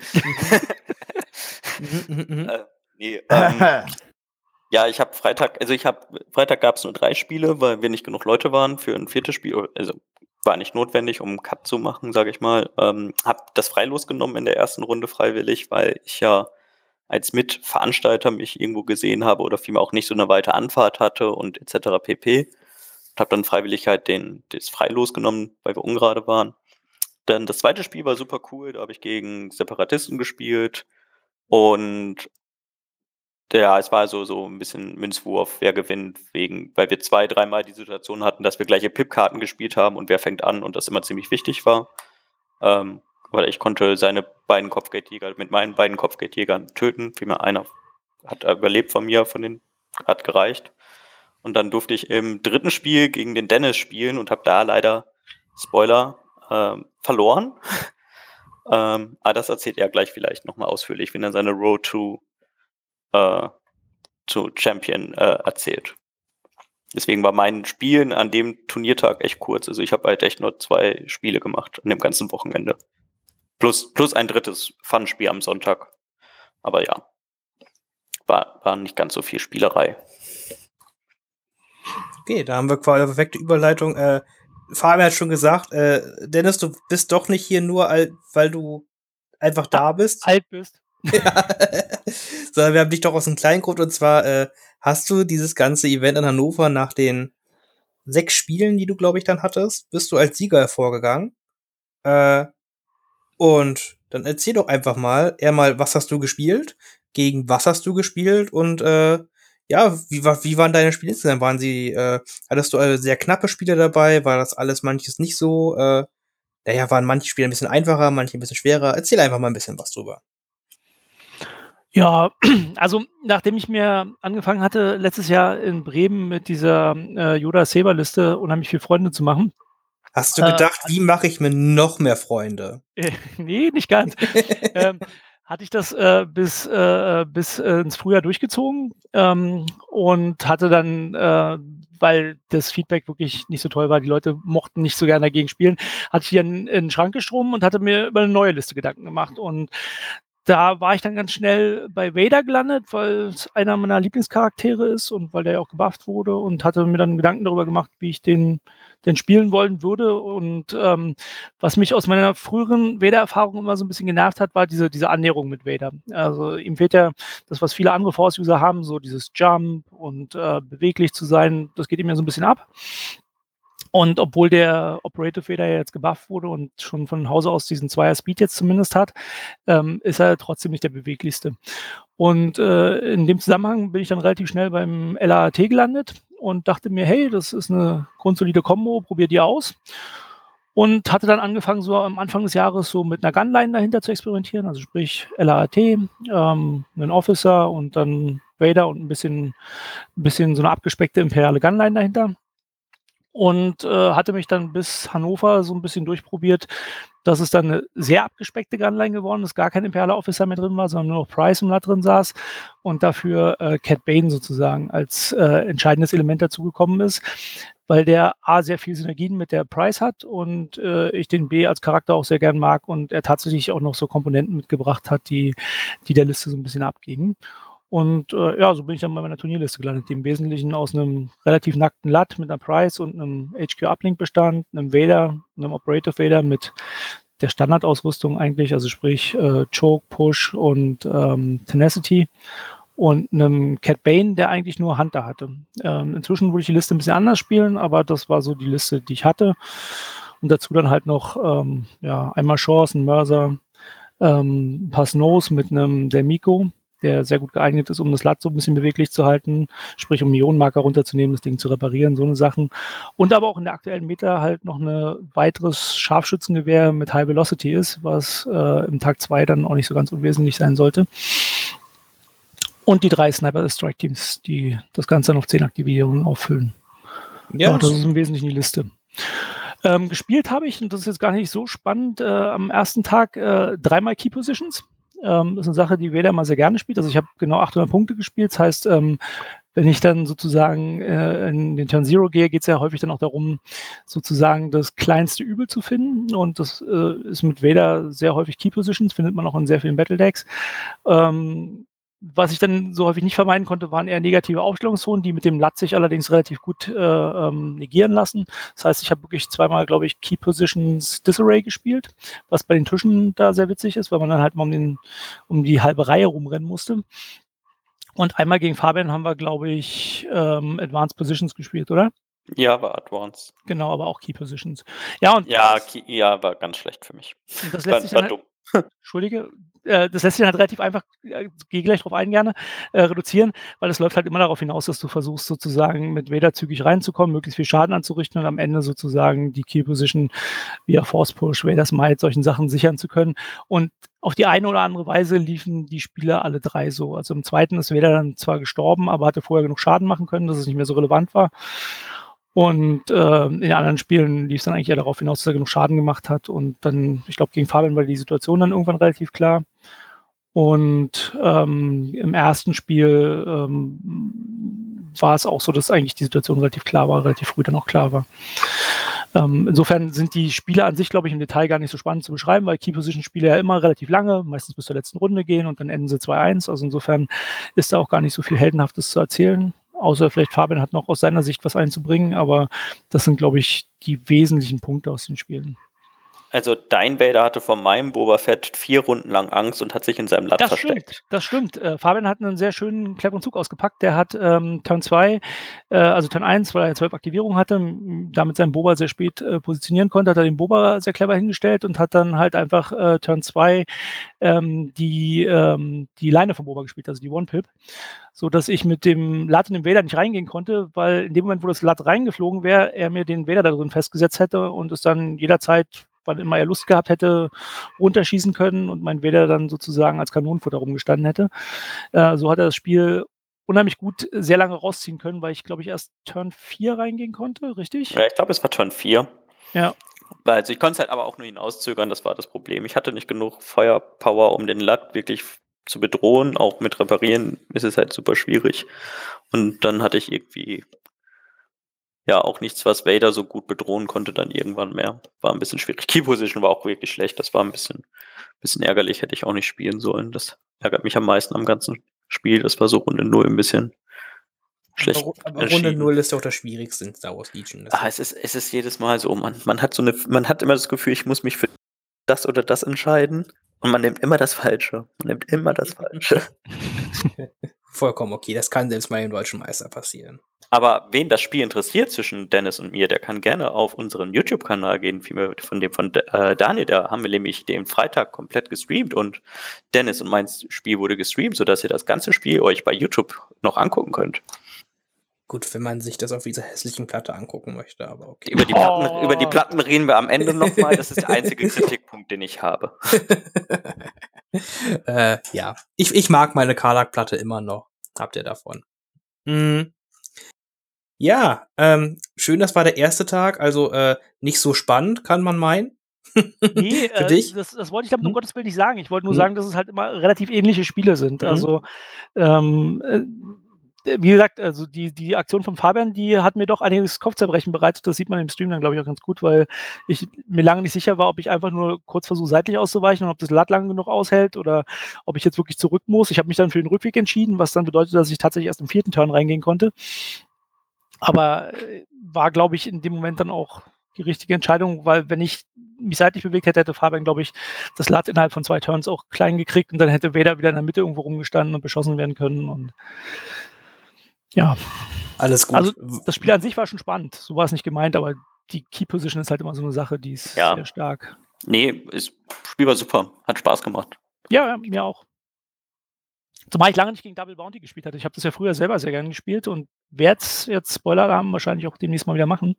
Mhm, [laughs] mhm, mhm. [laughs] äh, nee, ähm, ja, ich habe Freitag, also ich habe Freitag gab es nur drei Spiele, weil wir nicht genug Leute waren für ein viertes Spiel. Also war nicht notwendig, um einen Cut zu machen, sage ich mal. Ähm, habe das Freilos genommen in der ersten Runde freiwillig, weil ich ja als Mitveranstalter mich irgendwo gesehen habe oder vielmehr auch nicht so eine weite Anfahrt hatte und etc. pp. Habe dann freiwillig halt den, das Freilos genommen, weil wir ungerade waren. Dann das zweite Spiel war super cool, da habe ich gegen Separatisten gespielt und ja, es war so, so ein bisschen Münzwurf, wer gewinnt, wegen, weil wir zwei, dreimal die Situation hatten, dass wir gleiche Pip-Karten gespielt haben und wer fängt an und das immer ziemlich wichtig war. Ähm, weil ich konnte seine beiden Kopfgeldjäger mit meinen beiden Kopfgeldjägern töten. Vielmehr einer hat überlebt von mir, von den hat gereicht. Und dann durfte ich im dritten Spiel gegen den Dennis spielen und habe da leider Spoiler ähm, verloren. [laughs] ähm, aber das erzählt er gleich vielleicht nochmal ausführlich, wenn er seine Road to, äh, to Champion äh, erzählt. Deswegen war mein Spielen an dem Turniertag echt kurz. Also ich habe halt echt nur zwei Spiele gemacht an dem ganzen Wochenende. Plus, plus ein drittes Fun-Spiel am Sonntag. Aber ja, war, war nicht ganz so viel Spielerei. Okay, da haben wir quasi eine perfekte Überleitung. Äh, Fabian hat schon gesagt, äh, Dennis, du bist doch nicht hier nur, weil du einfach da bist. Alt bist. [laughs] [laughs] ja. Sondern wir haben dich doch aus einem kleinen Grund und zwar äh, hast du dieses ganze Event in Hannover nach den sechs Spielen, die du, glaube ich, dann hattest, bist du als Sieger hervorgegangen. Äh, und dann erzähl doch einfach mal, eher mal, was hast du gespielt? Gegen was hast du gespielt? Und äh, ja, wie, wie waren deine Spiele insgesamt? Waren sie, äh, hattest du äh, sehr knappe Spiele dabei? War das alles manches nicht so? Äh, naja, waren manche Spiele ein bisschen einfacher, manche ein bisschen schwerer. Erzähl einfach mal ein bisschen was drüber. Ja, [clears throat] also nachdem ich mir angefangen hatte, letztes Jahr in Bremen mit dieser äh, Yoda-Saber-Liste unheimlich viele Freunde zu machen, Hast du gedacht, äh, wie mache ich mir noch mehr Freunde? [laughs] Äh, nee, nicht ganz. [laughs] ähm, hatte ich das äh, bis, äh, bis äh, ins Frühjahr durchgezogen ähm, und hatte dann, äh, weil das Feedback wirklich nicht so toll war, die Leute mochten nicht so gerne dagegen spielen, hatte ich hier in, in den Schrank gestromen und hatte mir über eine neue Liste Gedanken gemacht. Und da war ich dann ganz schnell bei Vader gelandet, weil es einer meiner Lieblingscharaktere ist und weil der ja auch gebufft wurde und hatte mir dann Gedanken darüber gemacht, wie ich den, den spielen wollen würde. Und ähm, was mich aus meiner früheren Vader-Erfahrung immer so ein bisschen genervt hat, war diese, diese Annäherung mit Vader. Also ihm fehlt ja das, was viele andere Force-User haben, so dieses Jump und äh, beweglich zu sein, das geht ihm ja so ein bisschen ab. Und obwohl der Operator Fader ja jetzt gebufft wurde und schon von Hause aus diesen Zweier Speed jetzt zumindest hat, ähm, ist er trotzdem nicht der beweglichste. Und äh, in dem Zusammenhang bin ich dann relativ schnell beim LAT gelandet und dachte mir, hey, das ist eine grundsolide Combo, probier die aus. Und hatte dann angefangen, so am Anfang des Jahres so mit einer Gunline dahinter zu experimentieren, also sprich LAT, ähm, einen Officer und dann Vader und ein bisschen, ein bisschen so eine abgespeckte imperiale Gunline dahinter und äh, hatte mich dann bis Hannover so ein bisschen durchprobiert. dass es dann eine sehr abgespeckte Gunline geworden ist, gar kein Imperial Officer mehr drin war, sondern nur noch Price im Blatt drin saß und dafür äh, Cat Bane sozusagen als äh, entscheidendes Element dazugekommen ist, weil der A sehr viel Synergien mit der Price hat und äh, ich den B als Charakter auch sehr gern mag und er tatsächlich auch noch so Komponenten mitgebracht hat, die, die der Liste so ein bisschen abgeben. Und äh, ja, so bin ich dann bei meiner Turnierliste gelandet, die im Wesentlichen aus einem relativ nackten Lat mit einer Price und einem HQ-Uplink bestand, einem Vader, einem Operator-Vader mit der Standardausrüstung eigentlich, also sprich äh, Choke, Push und ähm, Tenacity und einem Cat Bane, der eigentlich nur Hunter hatte. Ähm, inzwischen würde ich die Liste ein bisschen anders spielen, aber das war so die Liste, die ich hatte. Und dazu dann halt noch ähm, ja, einmal Chance, ein Mörser, ähm, ein paar Snows mit einem Delmico der sehr gut geeignet ist, um das Lat so ein bisschen beweglich zu halten, sprich um Ionenmarker runterzunehmen, das Ding zu reparieren, so eine Sachen. Und aber auch in der aktuellen Meta halt noch ein weiteres Scharfschützengewehr mit High Velocity ist, was äh, im Tag 2 dann auch nicht so ganz unwesentlich sein sollte. Und die drei Sniper Strike Teams, die das Ganze dann auf 10 Aktivierungen auffüllen. Ja, ja das ist im Wesentlichen die Liste. Ähm, gespielt habe ich, und das ist jetzt gar nicht so spannend, äh, am ersten Tag äh, dreimal Key Positions. Ähm, ist eine Sache, die Weder mal sehr gerne spielt. Also ich habe genau 800 Punkte gespielt. Das heißt, ähm, wenn ich dann sozusagen äh, in den Turn Zero gehe, geht es ja häufig dann auch darum, sozusagen das kleinste Übel zu finden. Und das äh, ist mit Vader sehr häufig Key Positions, findet man auch in sehr vielen Battle Decks. Ähm, was ich dann so häufig nicht vermeiden konnte, waren eher negative Aufstellungszonen, die mit dem Lat sich allerdings relativ gut äh, ähm, negieren lassen. Das heißt, ich habe wirklich zweimal, glaube ich, Key Positions Disarray gespielt, was bei den Tischen da sehr witzig ist, weil man dann halt mal um, den, um die halbe Reihe rumrennen musste. Und einmal gegen Fabian haben wir, glaube ich, ähm, Advanced Positions gespielt, oder? Ja, war Advanced. Genau, aber auch Key Positions. Ja, und ja, Key, ja war ganz schlecht für mich. das lässt sich dann halt, Entschuldige, äh, das lässt sich halt relativ einfach, äh, gehe gleich drauf ein gerne, äh, reduzieren, weil es läuft halt immer darauf hinaus, dass du versuchst sozusagen mit Vader zügig reinzukommen, möglichst viel Schaden anzurichten und am Ende sozusagen die Key Position via Force Push, Vader's Might, solchen Sachen sichern zu können. Und auf die eine oder andere Weise liefen die Spieler alle drei so. Also im zweiten ist Vader dann zwar gestorben, aber hatte vorher genug Schaden machen können, dass es nicht mehr so relevant war. Und äh, in anderen Spielen lief es dann eigentlich eher darauf hinaus, dass er genug Schaden gemacht hat. Und dann, ich glaube, gegen Fabian war die Situation dann irgendwann relativ klar. Und ähm, im ersten Spiel ähm, war es auch so, dass eigentlich die Situation relativ klar war, relativ früh dann auch klar war. Ähm, insofern sind die Spiele an sich, glaube ich, im Detail gar nicht so spannend zu beschreiben, weil Key-Position-Spiele ja immer relativ lange, meistens bis zur letzten Runde gehen und dann enden sie 2-1. Also insofern ist da auch gar nicht so viel Heldenhaftes zu erzählen. Außer vielleicht Fabian hat noch aus seiner Sicht was einzubringen, aber das sind, glaube ich, die wesentlichen Punkte aus den Spielen. Also dein Vader hatte von meinem Boba Fett vier Runden lang Angst und hat sich in seinem Latt das versteckt. Stimmt, das stimmt. Äh, Fabian hat einen sehr schönen, cleveren Zug ausgepackt. Der hat ähm, Turn 2, äh, also Turn 1, weil er 12 Aktivierungen hatte, damit seinen Boba sehr spät äh, positionieren konnte, hat er den Boba sehr clever hingestellt und hat dann halt einfach äh, Turn 2 ähm, die, ähm, die Leine vom Boba gespielt, also die One-Pip so dass ich mit dem Lat in den Vader nicht reingehen konnte, weil in dem Moment, wo das Lat reingeflogen wäre, er mir den Vader da drin festgesetzt hätte und es dann jederzeit wann immer er Lust gehabt hätte, runterschießen können und mein Vader dann sozusagen als Kanonenfutter rumgestanden hätte. Äh, so hat er das Spiel unheimlich gut sehr lange rausziehen können, weil ich glaube ich erst Turn 4 reingehen konnte, richtig? Ja, ich glaube, es war Turn 4. Ja. Also ich konnte es halt aber auch nur hinauszögern, das war das Problem. Ich hatte nicht genug Feuerpower, um den Lat wirklich zu bedrohen. Auch mit Reparieren ist es halt super schwierig. Und dann hatte ich irgendwie ja auch nichts, was Vader so gut bedrohen konnte, dann irgendwann mehr. War ein bisschen schwierig. Key Position war auch wirklich schlecht. Das war ein bisschen, bisschen ärgerlich, hätte ich auch nicht spielen sollen. Das ärgert mich am meisten am ganzen Spiel. Das war so Runde 0 ein bisschen schlecht. Aber, Runde 0 ist doch das Schwierigste in Star Wars Legion. Ah, es ist, es ist jedes Mal so, man, man hat so eine, man hat immer das Gefühl, ich muss mich für das oder das entscheiden. Und man nimmt immer das Falsche. Man nimmt immer das [laughs] Falsche. [laughs] Vollkommen okay. Das kann selbst mal dem deutschen Meister passieren. Aber wen das Spiel interessiert zwischen Dennis und mir, der kann gerne auf unseren YouTube-Kanal gehen, vielmehr von dem von äh, Daniel. Da haben wir nämlich den Freitag komplett gestreamt und Dennis und mein Spiel wurde gestreamt, sodass ihr das ganze Spiel euch bei YouTube noch angucken könnt. Gut, wenn man sich das auf dieser hässlichen Platte angucken möchte, aber okay. Über die Platten, oh. über die Platten reden wir am Ende nochmal. Das ist der einzige [laughs] Kritikpunkt, den ich habe. [laughs] [laughs] äh, ja, ich, ich mag meine Karlak-Platte immer noch. Habt ihr davon? Mhm. Ja, ähm, schön, das war der erste Tag. Also äh, nicht so spannend, kann man meinen. [laughs] nee, Für äh, dich? Das, das wollte ich damit um hm? Gottes Willen nicht sagen. Ich wollte nur hm? sagen, dass es halt immer relativ ähnliche Spiele sind. Mhm. Also ähm, äh, wie gesagt, also die, die Aktion von Fabian, die hat mir doch einiges Kopfzerbrechen bereitet. Das sieht man im Stream dann, glaube ich, auch ganz gut, weil ich mir lange nicht sicher war, ob ich einfach nur kurz versuche, seitlich auszuweichen und ob das Lat lang genug aushält oder ob ich jetzt wirklich zurück muss. Ich habe mich dann für den Rückweg entschieden, was dann bedeutet, dass ich tatsächlich erst im vierten Turn reingehen konnte. Aber äh, war, glaube ich, in dem Moment dann auch die richtige Entscheidung, weil wenn ich mich seitlich bewegt hätte, hätte Fabian, glaube ich, das Lat innerhalb von zwei Turns auch klein gekriegt und dann hätte Vader wieder in der Mitte irgendwo rumgestanden und beschossen werden können. Und ja. Alles gut. Also das Spiel an sich war schon spannend. So war es nicht gemeint, aber die Key Position ist halt immer so eine Sache, die ist ja. sehr stark. Nee, das Spiel war super. Hat Spaß gemacht. Ja, mir auch. Zumal ich lange nicht gegen Double Bounty gespielt hatte. Ich habe das ja früher selber sehr gerne gespielt und werde es jetzt, Spoiler-Alarm, wahrscheinlich auch demnächst mal wieder machen.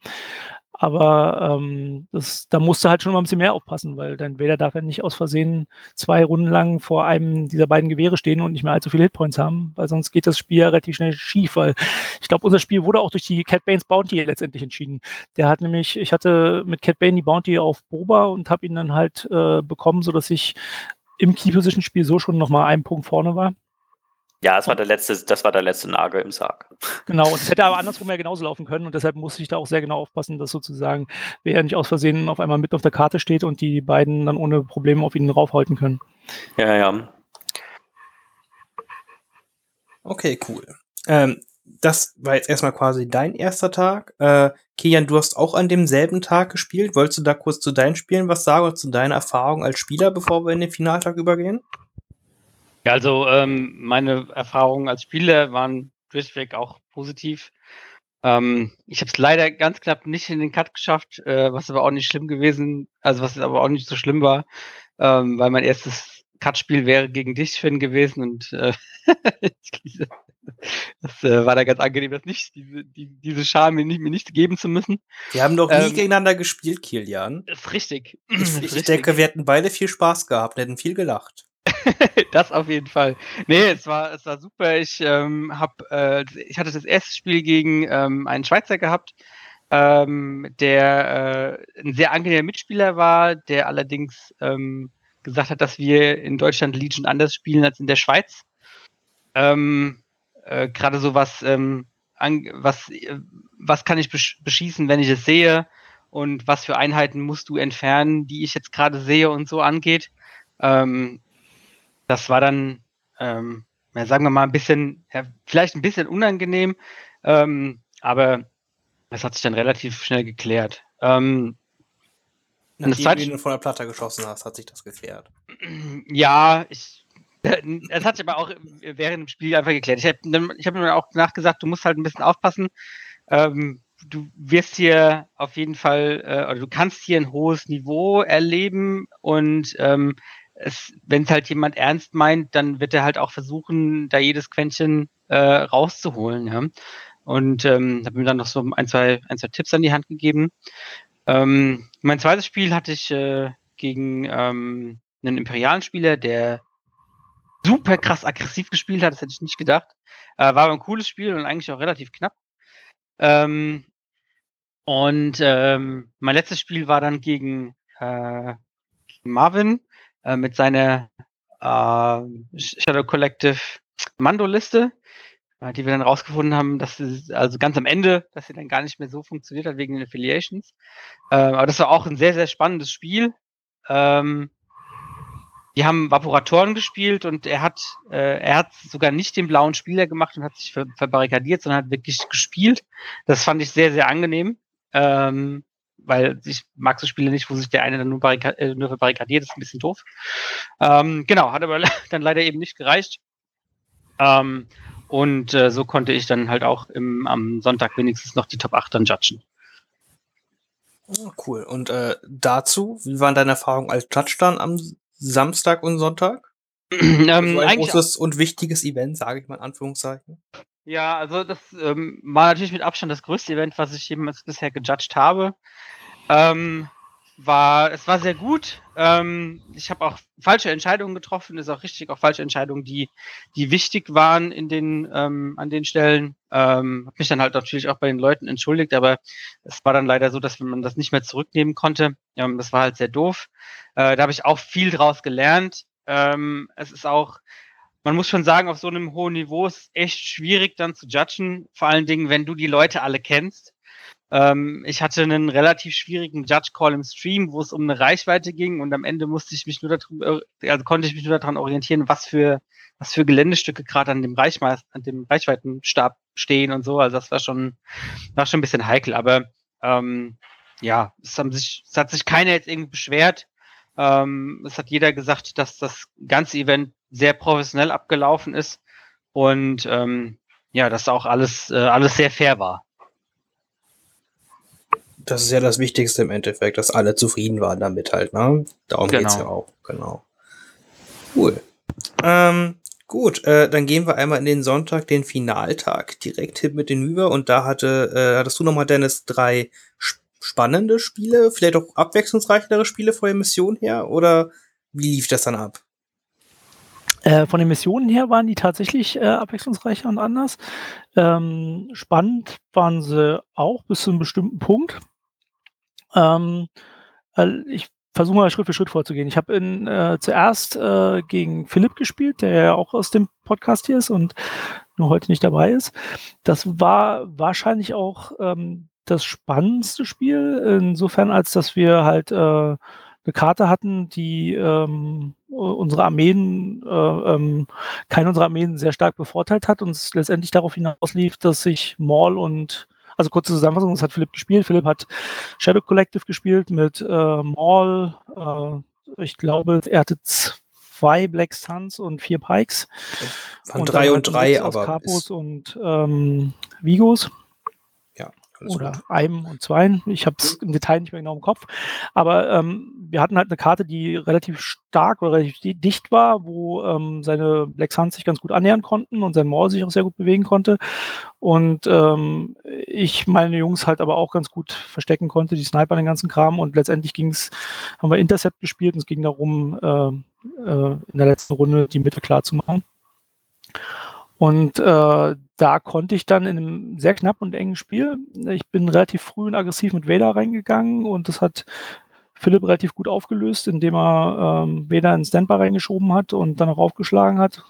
Aber ähm, das, da musst du halt schon mal ein bisschen mehr aufpassen, weil dein Vader darf ja nicht aus Versehen zwei Runden lang vor einem dieser beiden Gewehre stehen und nicht mehr allzu viele Hitpoints haben, weil sonst geht das Spiel ja relativ schnell schief, weil ich glaube, unser Spiel wurde auch durch die Cat Banes Bounty letztendlich entschieden. Der hat nämlich, ich hatte mit Cat Bane die Bounty auf Boba und habe ihn dann halt äh, bekommen, sodass ich im Key-Position-Spiel so schon nochmal einen Punkt vorne war. Ja, das war der letzte, das war der letzte Nagel im Sarg. Genau, und es [laughs] hätte aber andersrum ja genauso laufen können und deshalb musste ich da auch sehr genau aufpassen, dass sozusagen wer nicht aus Versehen auf einmal mit auf der Karte steht und die beiden dann ohne Probleme auf ihn raufhalten können. Ja, ja. Okay, cool. Ähm, das war jetzt erstmal quasi dein erster Tag. Äh, Kian, du hast auch an demselben Tag gespielt. Wolltest du da kurz zu deinen Spielen was sagen oder zu deiner Erfahrung als Spieler, bevor wir in den Finaltag übergehen? Ja, also ähm, meine Erfahrungen als Spieler waren durchweg auch positiv. Ähm, ich habe es leider ganz knapp nicht in den Cut geschafft, äh, was aber auch nicht schlimm gewesen, also was aber auch nicht so schlimm war, ähm, weil mein erstes Cut-Spiel wäre gegen dich, Finn, gewesen und äh, [laughs] das äh, war da ganz angenehm, das nicht, diese, die, diese Scham mir nicht, mir nicht geben zu müssen. Wir haben doch nie Ähm, gegeneinander gespielt, Kilian. Ist richtig. [clears throat] Ich, Ist ich richtig. denke, wir hätten beide viel Spaß gehabt, hätten viel gelacht. [laughs] das auf jeden Fall. Nee, es war, es war super. Ich ähm, hab, äh, ich hatte das erste Spiel gegen ähm, einen Schweizer gehabt, ähm, der äh, ein sehr angenehmer Mitspieler war, der allerdings ähm, gesagt hat, dass wir in Deutschland Legion anders spielen als in der Schweiz. Ähm, äh, Gerade so was, ähm, an, was, äh, was kann ich besch beschießen, wenn ich es sehe und was für Einheiten musst du entfernen, die ich jetzt gerade sehe und so angeht. Ähm, das war dann, ähm, ja, sagen wir mal, ein bisschen, ja, vielleicht ein bisschen unangenehm, ähm, aber das hat sich dann relativ schnell geklärt. Ähm, das Nachdem zweite- du ihn von der Platte geschossen hast, hat sich das geklärt. [clears throat] ja, ich, [laughs] es hat sich aber auch während dem Spiel einfach geklärt. Ich habe ich hab mir auch nachgesagt, du musst halt ein bisschen aufpassen. Ähm, du wirst hier auf jeden Fall, äh, oder du kannst hier ein hohes Niveau erleben und ähm, wenn es halt jemand ernst meint, dann wird er halt auch versuchen, da jedes Quäntchen äh, rauszuholen. Ja? Und ähm, habe mir dann noch so ein zwei, ein, zwei Tipps an die Hand gegeben. Ähm, mein zweites Spiel hatte ich äh, gegen ähm, einen imperialen Spieler, der super krass aggressiv gespielt hat, das hätte ich nicht gedacht. Äh, war aber ein cooles Spiel und eigentlich auch relativ knapp. Ähm, und ähm, mein letztes Spiel war dann gegen, äh, gegen Marvin äh, mit seiner äh, Shadow Collective Mando-Liste, äh, die wir dann rausgefunden haben, dass sie, also ganz am Ende, dass sie dann gar nicht mehr so funktioniert hat wegen den Affiliations. Ähm, aber das war auch ein sehr, sehr spannendes Spiel. Ähm, die haben Vaporatoren gespielt und er hat, äh, er hat sogar nicht den blauen Spieler gemacht und hat sich ver verbarrikadiert, sondern hat wirklich gespielt. Das fand ich sehr, sehr angenehm. Ähm, weil ich mag so Spiele nicht, wo sich der eine dann nur, barrika äh, nur verbarrikadiert, das ist ein bisschen doof. Ähm, genau, hat aber [laughs] dann leider eben nicht gereicht. Ähm, und äh, so konnte ich dann halt auch im, am Sonntag wenigstens noch die Top 8 dann judgen. Oh, cool. Und äh, dazu, wie waren deine Erfahrungen als Judge dann am Samstag und Sonntag? [clears throat] ähm, so ein großes und wichtiges Event, sage ich mal in Anführungszeichen. Ja, also das ähm, war natürlich mit Abstand das größte Event, was ich jemals bisher gejudged habe. Ähm, war, es war sehr gut. Ähm, ich habe auch falsche Entscheidungen getroffen, ist auch richtig, auch falsche Entscheidungen, die, die wichtig waren in den, ähm, an den Stellen. Ähm, habe mich dann halt natürlich auch bei den Leuten entschuldigt, aber es war dann leider so, dass man das nicht mehr zurücknehmen konnte. Ähm, das war halt sehr doof. Äh, da habe ich auch viel draus gelernt. Ähm, es ist auch, man muss schon sagen, auf so einem hohen Niveau ist es echt schwierig dann zu judgen, vor allen Dingen, wenn du die Leute alle kennst. Ähm, ich hatte einen relativ schwierigen Judge Call im Stream, wo es um eine Reichweite ging und am Ende musste ich mich nur darüber, also konnte ich mich nur daran orientieren, was für was für Geländestücke gerade an dem Reichmeis an dem Reichweitenstab stehen und so. Also das war schon war schon ein bisschen heikel, aber ähm, ja, es, haben sich, es hat sich keiner jetzt irgendwie beschwert. Ähm, es hat jeder gesagt, dass das ganze Event sehr professionell abgelaufen ist und ähm, ja, dass auch alles, äh, alles sehr fair war. Das ist ja das Wichtigste im Endeffekt, dass alle zufrieden waren damit halt, ne? Darum Genau. geht's ja auch, genau. Cool. Ähm, gut, äh, dann gehen wir einmal in den Sonntag, den Finaltag, direkt hinüber und da hatte, äh, hattest du nochmal, Dennis, drei spannende Spiele, vielleicht auch abwechslungsreichere Spiele vor der Mission her? Oder wie lief das dann ab? Äh, von den Missionen her waren die tatsächlich äh, abwechslungsreicher und anders. Ähm, spannend waren sie auch bis zu einem bestimmten Punkt. Ähm, ich versuche mal Schritt für Schritt vorzugehen. Ich habe äh, zuerst äh, gegen Philipp gespielt, der ja auch aus dem Podcast hier ist und nur heute nicht dabei ist. Das war wahrscheinlich auch ähm, das spannendste Spiel, insofern als dass wir halt äh, eine Karte hatten, die ähm, unsere Armeen, äh, ähm, keine unserer Armeen sehr stark bevorteilt hat und es letztendlich darauf hinauslief, dass sich Maul und also kurze Zusammenfassung, das hat Philipp gespielt. Philipp hat Shadow Collective gespielt mit äh, Maul. Äh, ich glaube, er hatte zwei Black Suns und vier Pikes. Von drei und drei, aber. Capos und ähm, Vigos. Alles oder gut. einem und zweien. Ich habe es im Detail nicht mehr genau im Kopf. Aber ähm, wir hatten halt eine Karte, die relativ stark oder relativ di- dicht war, wo ähm, seine Black Suns sich ganz gut annähern konnten und sein Maul sich auch sehr gut bewegen konnte. Und ähm, ich meine Jungs halt aber auch ganz gut verstecken konnte, die Sniper, den ganzen Kram. Und letztendlich ging's, haben wir Intercept gespielt und es ging darum, äh, äh, in der letzten Runde die Mitte klar zu machen. Und äh, da konnte ich dann in einem sehr knapp und engen Spiel, ich bin relativ früh und aggressiv mit Vader reingegangen und das hat Philipp relativ gut aufgelöst, indem er ähm, Vader in Standby reingeschoben hat und dann auch aufgeschlagen hat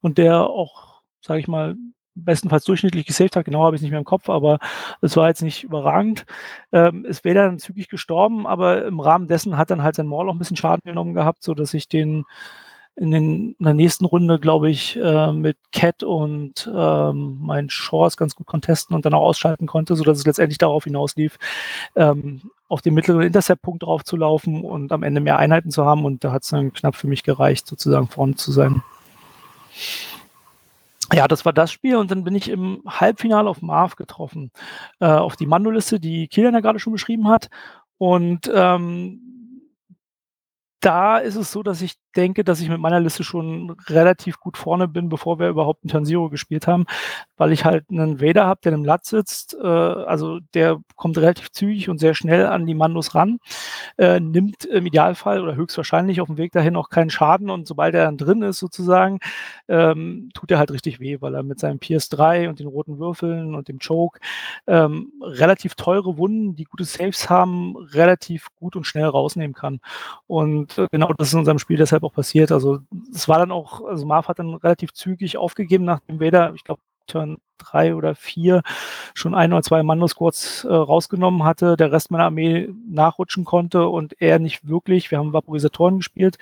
und der auch, sage ich mal, bestenfalls durchschnittlich gesaved hat. Genau habe ich es nicht mehr im Kopf, aber es war jetzt nicht überragend. Ähm, ist Vader dann zügig gestorben, aber im Rahmen dessen hat dann halt sein Maul auch ein bisschen Schaden genommen gehabt, so dass ich den in, den, in der nächsten Runde, glaube ich, äh, mit Cat und ähm, meinen Shores ganz gut contesten und dann auch ausschalten konnte, sodass es letztendlich darauf hinauslief, ähm, auf den mittleren Intercept-Punkt drauf zu laufen und am Ende mehr Einheiten zu haben. Und da hat es dann knapp für mich gereicht, sozusagen vorne zu sein. Ja, das war das Spiel und dann bin ich im Halbfinale auf Marv getroffen, äh, auf die Mandoliste, die Kilian ja gerade schon beschrieben hat. Und ähm, da ist es so, dass ich denke, dass ich mit meiner Liste schon relativ gut vorne bin, bevor wir überhaupt einen Turn Zero gespielt haben, weil ich halt einen Vader habe, der im Lat sitzt. Äh, also der kommt relativ zügig und sehr schnell an die Mandos ran, äh, nimmt im Idealfall oder höchstwahrscheinlich auf dem Weg dahin auch keinen Schaden und sobald er dann drin ist sozusagen, ähm, tut er halt richtig weh, weil er mit seinem PS3 und den roten Würfeln und dem Choke ähm, relativ teure Wunden, die gute Saves haben, relativ gut und schnell rausnehmen kann. Und äh, genau das ist in unserem Spiel deshalb auch passiert. Also es war dann auch, also Marv hat dann relativ zügig aufgegeben, nachdem Vader, ich glaube, Turn drei oder vier schon ein oder zwei Mando-Squads äh, rausgenommen hatte, der Rest meiner Armee nachrutschen konnte und er nicht wirklich. Wir haben Vaporisatoren gespielt.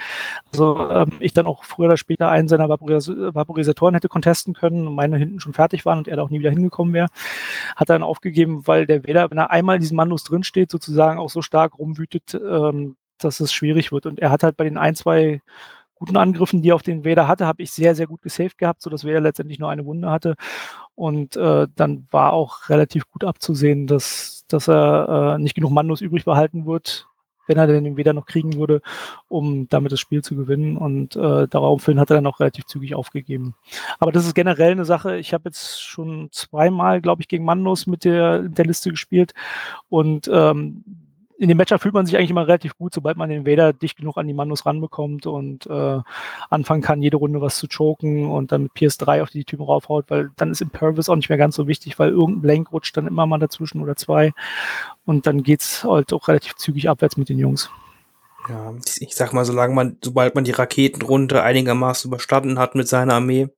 Also ähm, ich dann auch früher oder später einen seiner Vaporis Vaporisatoren hätte contesten können und meine hinten schon fertig waren und er da auch nie wieder hingekommen wäre. Hat dann aufgegeben, weil der Vader, wenn er einmal in diesen Mandos drinsteht, sozusagen auch so stark rumwütet, ähm, dass es schwierig wird. Und er hat halt bei den ein, zwei guten Angriffen, die er auf den Vader hatte, habe ich sehr, sehr gut gesaved gehabt, sodass Vader letztendlich nur eine Wunde hatte. Und äh, dann war auch relativ gut abzusehen, dass, dass er äh, nicht genug Mandos übrig behalten wird, wenn er den Vader noch kriegen würde, um damit das Spiel zu gewinnen. Und äh, daraufhin hat er dann auch relativ zügig aufgegeben. Aber das ist generell eine Sache. Ich habe jetzt schon zweimal, glaube ich, gegen Mandos mit der, der Liste gespielt. Und ähm, in dem Matchup fühlt man sich eigentlich immer relativ gut, sobald man den Vader dicht genug an die Mandos ranbekommt und äh, anfangen kann, jede Runde was zu choken und dann mit PS3 auf die Typen raufhaut, weil dann ist Impervious auch nicht mehr ganz so wichtig, weil irgendein Blank rutscht dann immer mal dazwischen oder zwei und dann geht's halt auch relativ zügig abwärts mit den Jungs. Ja, ich sag mal, solange man, sobald man die Raketenrunde einigermaßen überstanden hat mit seiner Armee,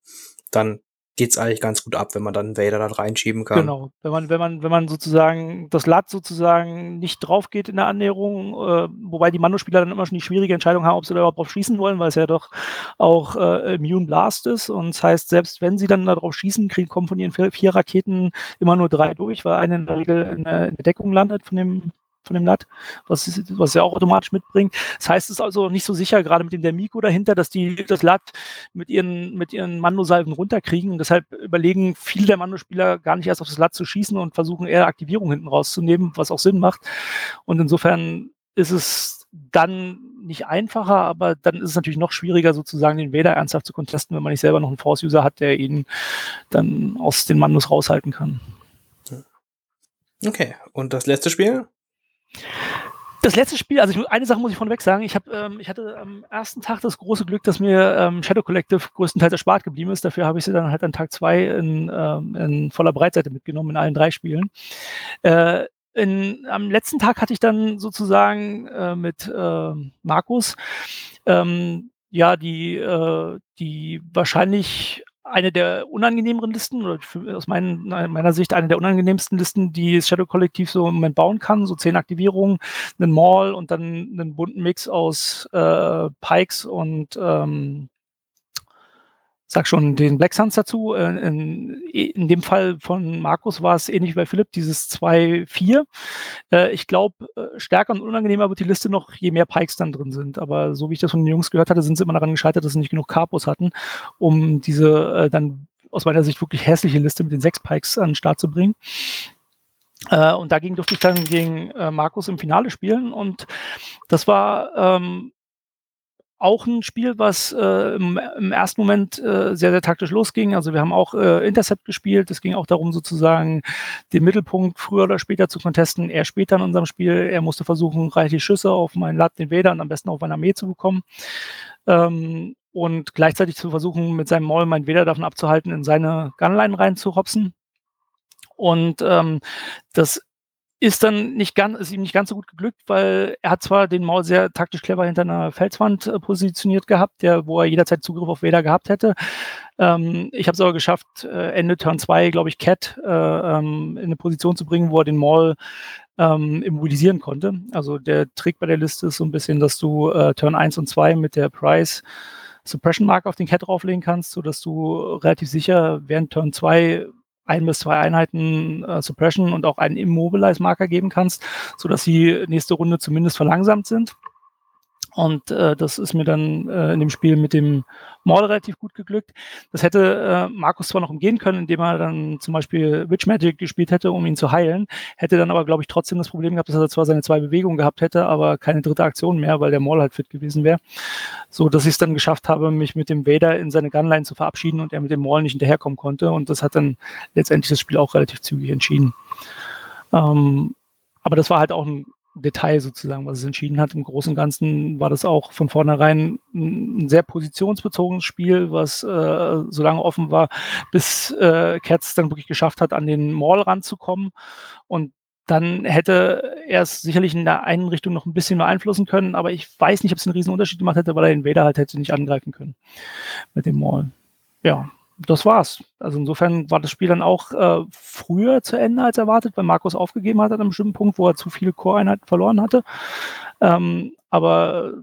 dann geht's eigentlich ganz gut ab, wenn man dann Vader dann reinschieben kann. Genau, wenn man, wenn man, wenn man sozusagen das Lat sozusagen nicht drauf geht in der Annäherung, äh, wobei die Mando-Spieler dann immer schon die schwierige Entscheidung haben, ob sie da überhaupt drauf schießen wollen, weil es ja doch auch äh, Immune Blast ist. Und das heißt, selbst wenn sie dann da drauf schießen, kriegen, kommen von ihren vier, vier Raketen immer nur drei durch, weil eine in der Regel in der, in der Deckung landet von dem von dem Lat, was, was er auch automatisch mitbringt. Das heißt, es ist also nicht so sicher, gerade mit dem Dermiko dahinter, dass die das Lat mit ihren, mit ihren Mando-Salven runterkriegen. Und deshalb überlegen viele der Mando-Spieler gar nicht erst auf das Lat zu schießen und versuchen eher Aktivierung hinten rauszunehmen, was auch Sinn macht. Und insofern ist es dann nicht einfacher, aber dann ist es natürlich noch schwieriger, sozusagen den Vader ernsthaft zu contesten, wenn man nicht selber noch einen Force-User hat, der ihn dann aus den Mandos raushalten kann. Okay, und das letzte Spiel? Das letzte Spiel, also ich, eine Sache muss ich vorneweg sagen, ich, hab, ähm, ich hatte am ersten Tag das große Glück, dass mir ähm, Shadow Collective größtenteils erspart geblieben ist. Dafür habe ich sie dann halt an Tag zwei in, ähm, in voller Breitseite mitgenommen, in allen drei Spielen. Äh, in, am letzten Tag hatte ich dann sozusagen äh, mit äh, Markus ähm, ja die, äh, die wahrscheinlich eine der unangenehmeren Listen, oder aus mein, meiner Sicht eine der unangenehmsten Listen, die das Shadow Kollektiv so im Moment bauen kann. So zehn Aktivierungen, einen Mall und dann einen bunten Mix aus äh, Pikes und ähm, sag schon, den Black Suns dazu. Äh, in, in, dem Fall von Markus war es ähnlich wie bei Philipp, dieses 2-4. Äh, ich glaube, äh, stärker und unangenehmer wird die Liste noch, je mehr Pikes dann drin sind. Aber so wie ich das von den Jungs gehört hatte, sind sie immer daran gescheitert, dass sie nicht genug Carpus hatten, um diese dann aus meiner Sicht wirklich hässliche Liste mit den sechs Pikes an den Start zu bringen. Und dagegen durfte ich dann gegen Markus im Finale spielen und das war ähm, auch ein Spiel, was äh, im, im, ersten Moment äh, sehr, sehr taktisch losging. Also wir haben auch äh, Intercept gespielt. Es ging auch darum, sozusagen den Mittelpunkt früher oder später zu contesten. Er später in unserem Spiel, er musste versuchen, reichlich Schüsse auf meinen Lat, den Vader am besten auf meine Armee zu bekommen. Ähm, und gleichzeitig zu versuchen, mit seinem Maul meinen Vader davon abzuhalten, in seine Gunline reinzuhopsen. Und ähm, das ist dann nicht ganz, ist ihm nicht ganz so gut geglückt, weil er hat zwar den Maul sehr taktisch clever hinter einer Felswand äh, positioniert gehabt, der, wo er jederzeit Zugriff auf Vader gehabt hätte. Ähm, ich habe es aber geschafft, äh, Ende Turn 2, glaube ich, Cat äh, ähm, in eine Position zu bringen, wo er den Maul ähm, immobilisieren konnte. Also der Trick bei der Liste ist so ein bisschen, dass du äh, Turn 1 und 2 mit der Price Suppression Mark auf den Cat drauflegen kannst, sodass du relativ sicher während Turn 2 ein bis zwei Einheiten äh, Suppression und auch einen Immobilize-Marker geben kannst, sodass sie nächste Runde zumindest verlangsamt sind. Und äh, das ist mir dann äh, in dem Spiel mit dem Maul relativ gut geglückt. Das hätte äh, Markus zwar noch umgehen können, indem er dann zum Beispiel Witch Magic gespielt hätte, um ihn zu heilen, hätte dann aber, glaube ich, trotzdem das Problem gehabt, dass er zwar seine zwei Bewegungen gehabt hätte, aber keine dritte Aktion mehr, weil der Maul halt fit gewesen wäre. So dass ich es dann geschafft habe, mich mit dem Vader in seine Gunline zu verabschieden und er mit dem Maul nicht hinterherkommen konnte. Und das hat dann letztendlich das Spiel auch relativ zügig entschieden. Ähm, aber das war halt auch ein Detail sozusagen, was es entschieden hat. Im Großen und Ganzen war das auch von vornherein ein sehr positionsbezogenes Spiel, was äh, so lange offen war, bis äh, Katz dann wirklich geschafft hat, an den Mall ranzukommen. Und dann hätte er es sicherlich in der einen Richtung noch ein bisschen beeinflussen können, aber ich weiß nicht, ob es einen riesen Unterschied gemacht hätte, weil er den Vader halt hätte nicht angreifen können mit dem Mall. Ja, das war's. Also insofern war das Spiel dann auch äh, früher zu Ende als erwartet, weil Markus aufgegeben hat an einem bestimmten Punkt, wo er zu viele Core-Einheiten verloren hatte. Ähm, aber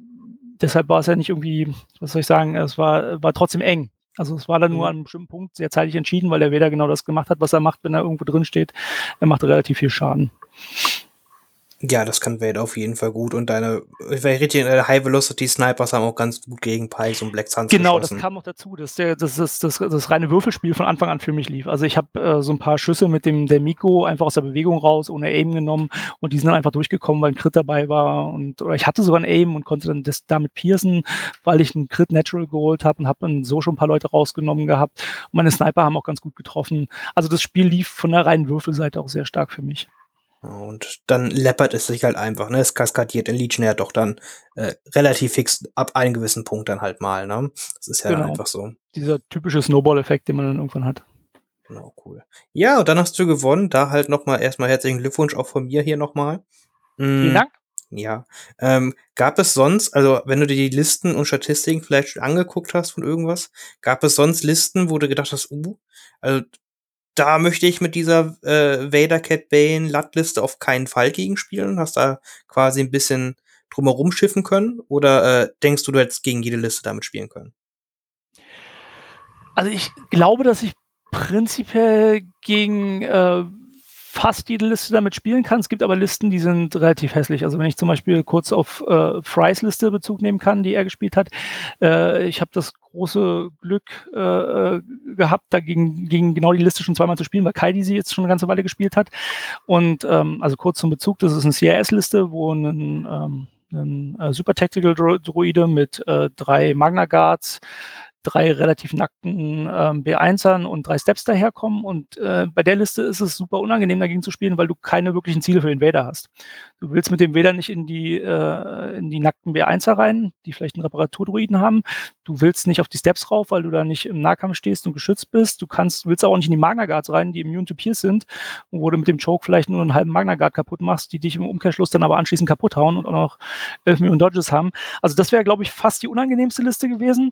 deshalb war es ja nicht irgendwie, was soll ich sagen, es war, war trotzdem eng. Also es war dann nur mhm. an einem bestimmten Punkt sehr zeitig entschieden, weil er weder genau das gemacht hat, was er macht, wenn er irgendwo drin steht. Er macht relativ viel Schaden. Ja, das kann Wade auf jeden Fall gut. Und deine, richtig, deine High Velocity Snipers haben auch ganz gut gegen Pikes und Black Suns Genau, geschossen. das kam noch dazu, dass der, das, das, das, das reine Würfelspiel von Anfang an für mich lief. Also ich habe äh, so ein paar Schüsse mit dem der Miko einfach aus der Bewegung raus, ohne Aim genommen und die sind dann einfach durchgekommen, weil ein Crit dabei war. Und oder ich hatte sogar ein Aim und konnte dann das damit piercen, weil ich einen Crit Natural geholt habe und habe dann so schon ein paar Leute rausgenommen gehabt. Und meine Sniper haben auch ganz gut getroffen. Also das Spiel lief von der reinen Würfelseite auch sehr stark für mich. Und dann läppert es sich halt einfach, ne? Es kaskadiert in Legion ja doch dann äh, relativ fix ab einem gewissen Punkt dann halt mal, ne? Das ist ja genau. einfach so. Dieser typische Snowball-Effekt, den man dann irgendwann hat. Genau, cool. Ja, und dann hast du gewonnen. Da halt nochmal erstmal herzlichen Glückwunsch auch von mir hier nochmal. Mhm. Vielen Dank. Ja. Ähm, gab es sonst, also wenn du dir die Listen und Statistiken vielleicht schon angeguckt hast von irgendwas, gab es sonst Listen, wo du gedacht hast, uh, also da möchte ich mit dieser äh, Vader Cat Bane Lattliste auf keinen Fall gegenspielen. Hast da quasi ein bisschen drumherum schiffen können? Oder äh, denkst du, du hättest gegen jede Liste damit spielen können? Also ich glaube, dass ich prinzipiell gegen äh, fast jede Liste damit spielen kann. Es gibt aber Listen, die sind relativ hässlich. Also wenn ich zum Beispiel kurz auf äh, Frys Liste Bezug nehmen kann, die er gespielt hat. Äh, ich habe das große Glück äh, äh gehabt, dagegen gegen genau die Liste schon zweimal zu spielen, weil Kaidi sie jetzt schon eine ganze Weile gespielt hat. Und ähm, also kurz zum Bezug, das ist eine CRS-Liste, wo ein, ähm, ein äh, Super Tactical Droide mit äh, drei Magna Guards, drei relativ nackten ähm, B1ern und drei Steps daherkommen. Und äh, bei der Liste ist es super unangenehm, dagegen zu spielen, weil du keine wirklichen Ziele für den Vader hast. Du willst mit dem Vader nicht in die, äh, in die nackten B1er rein, die vielleicht einen Reparaturdruiden haben. Du willst nicht auf die Steps rauf, weil du da nicht im Nahkampf stehst und geschützt bist. Du kannst, willst auch nicht in die Magna Guards rein, die immune to Pierce sind, wo du mit dem Choke vielleicht nur einen halben Magna Guard kaputt machst, die dich im Umkehrschluss dann aber anschließend kaputt hauen und auch noch 11 Millionen Dodges haben. Also das wäre, glaube ich, fast die unangenehmste Liste gewesen.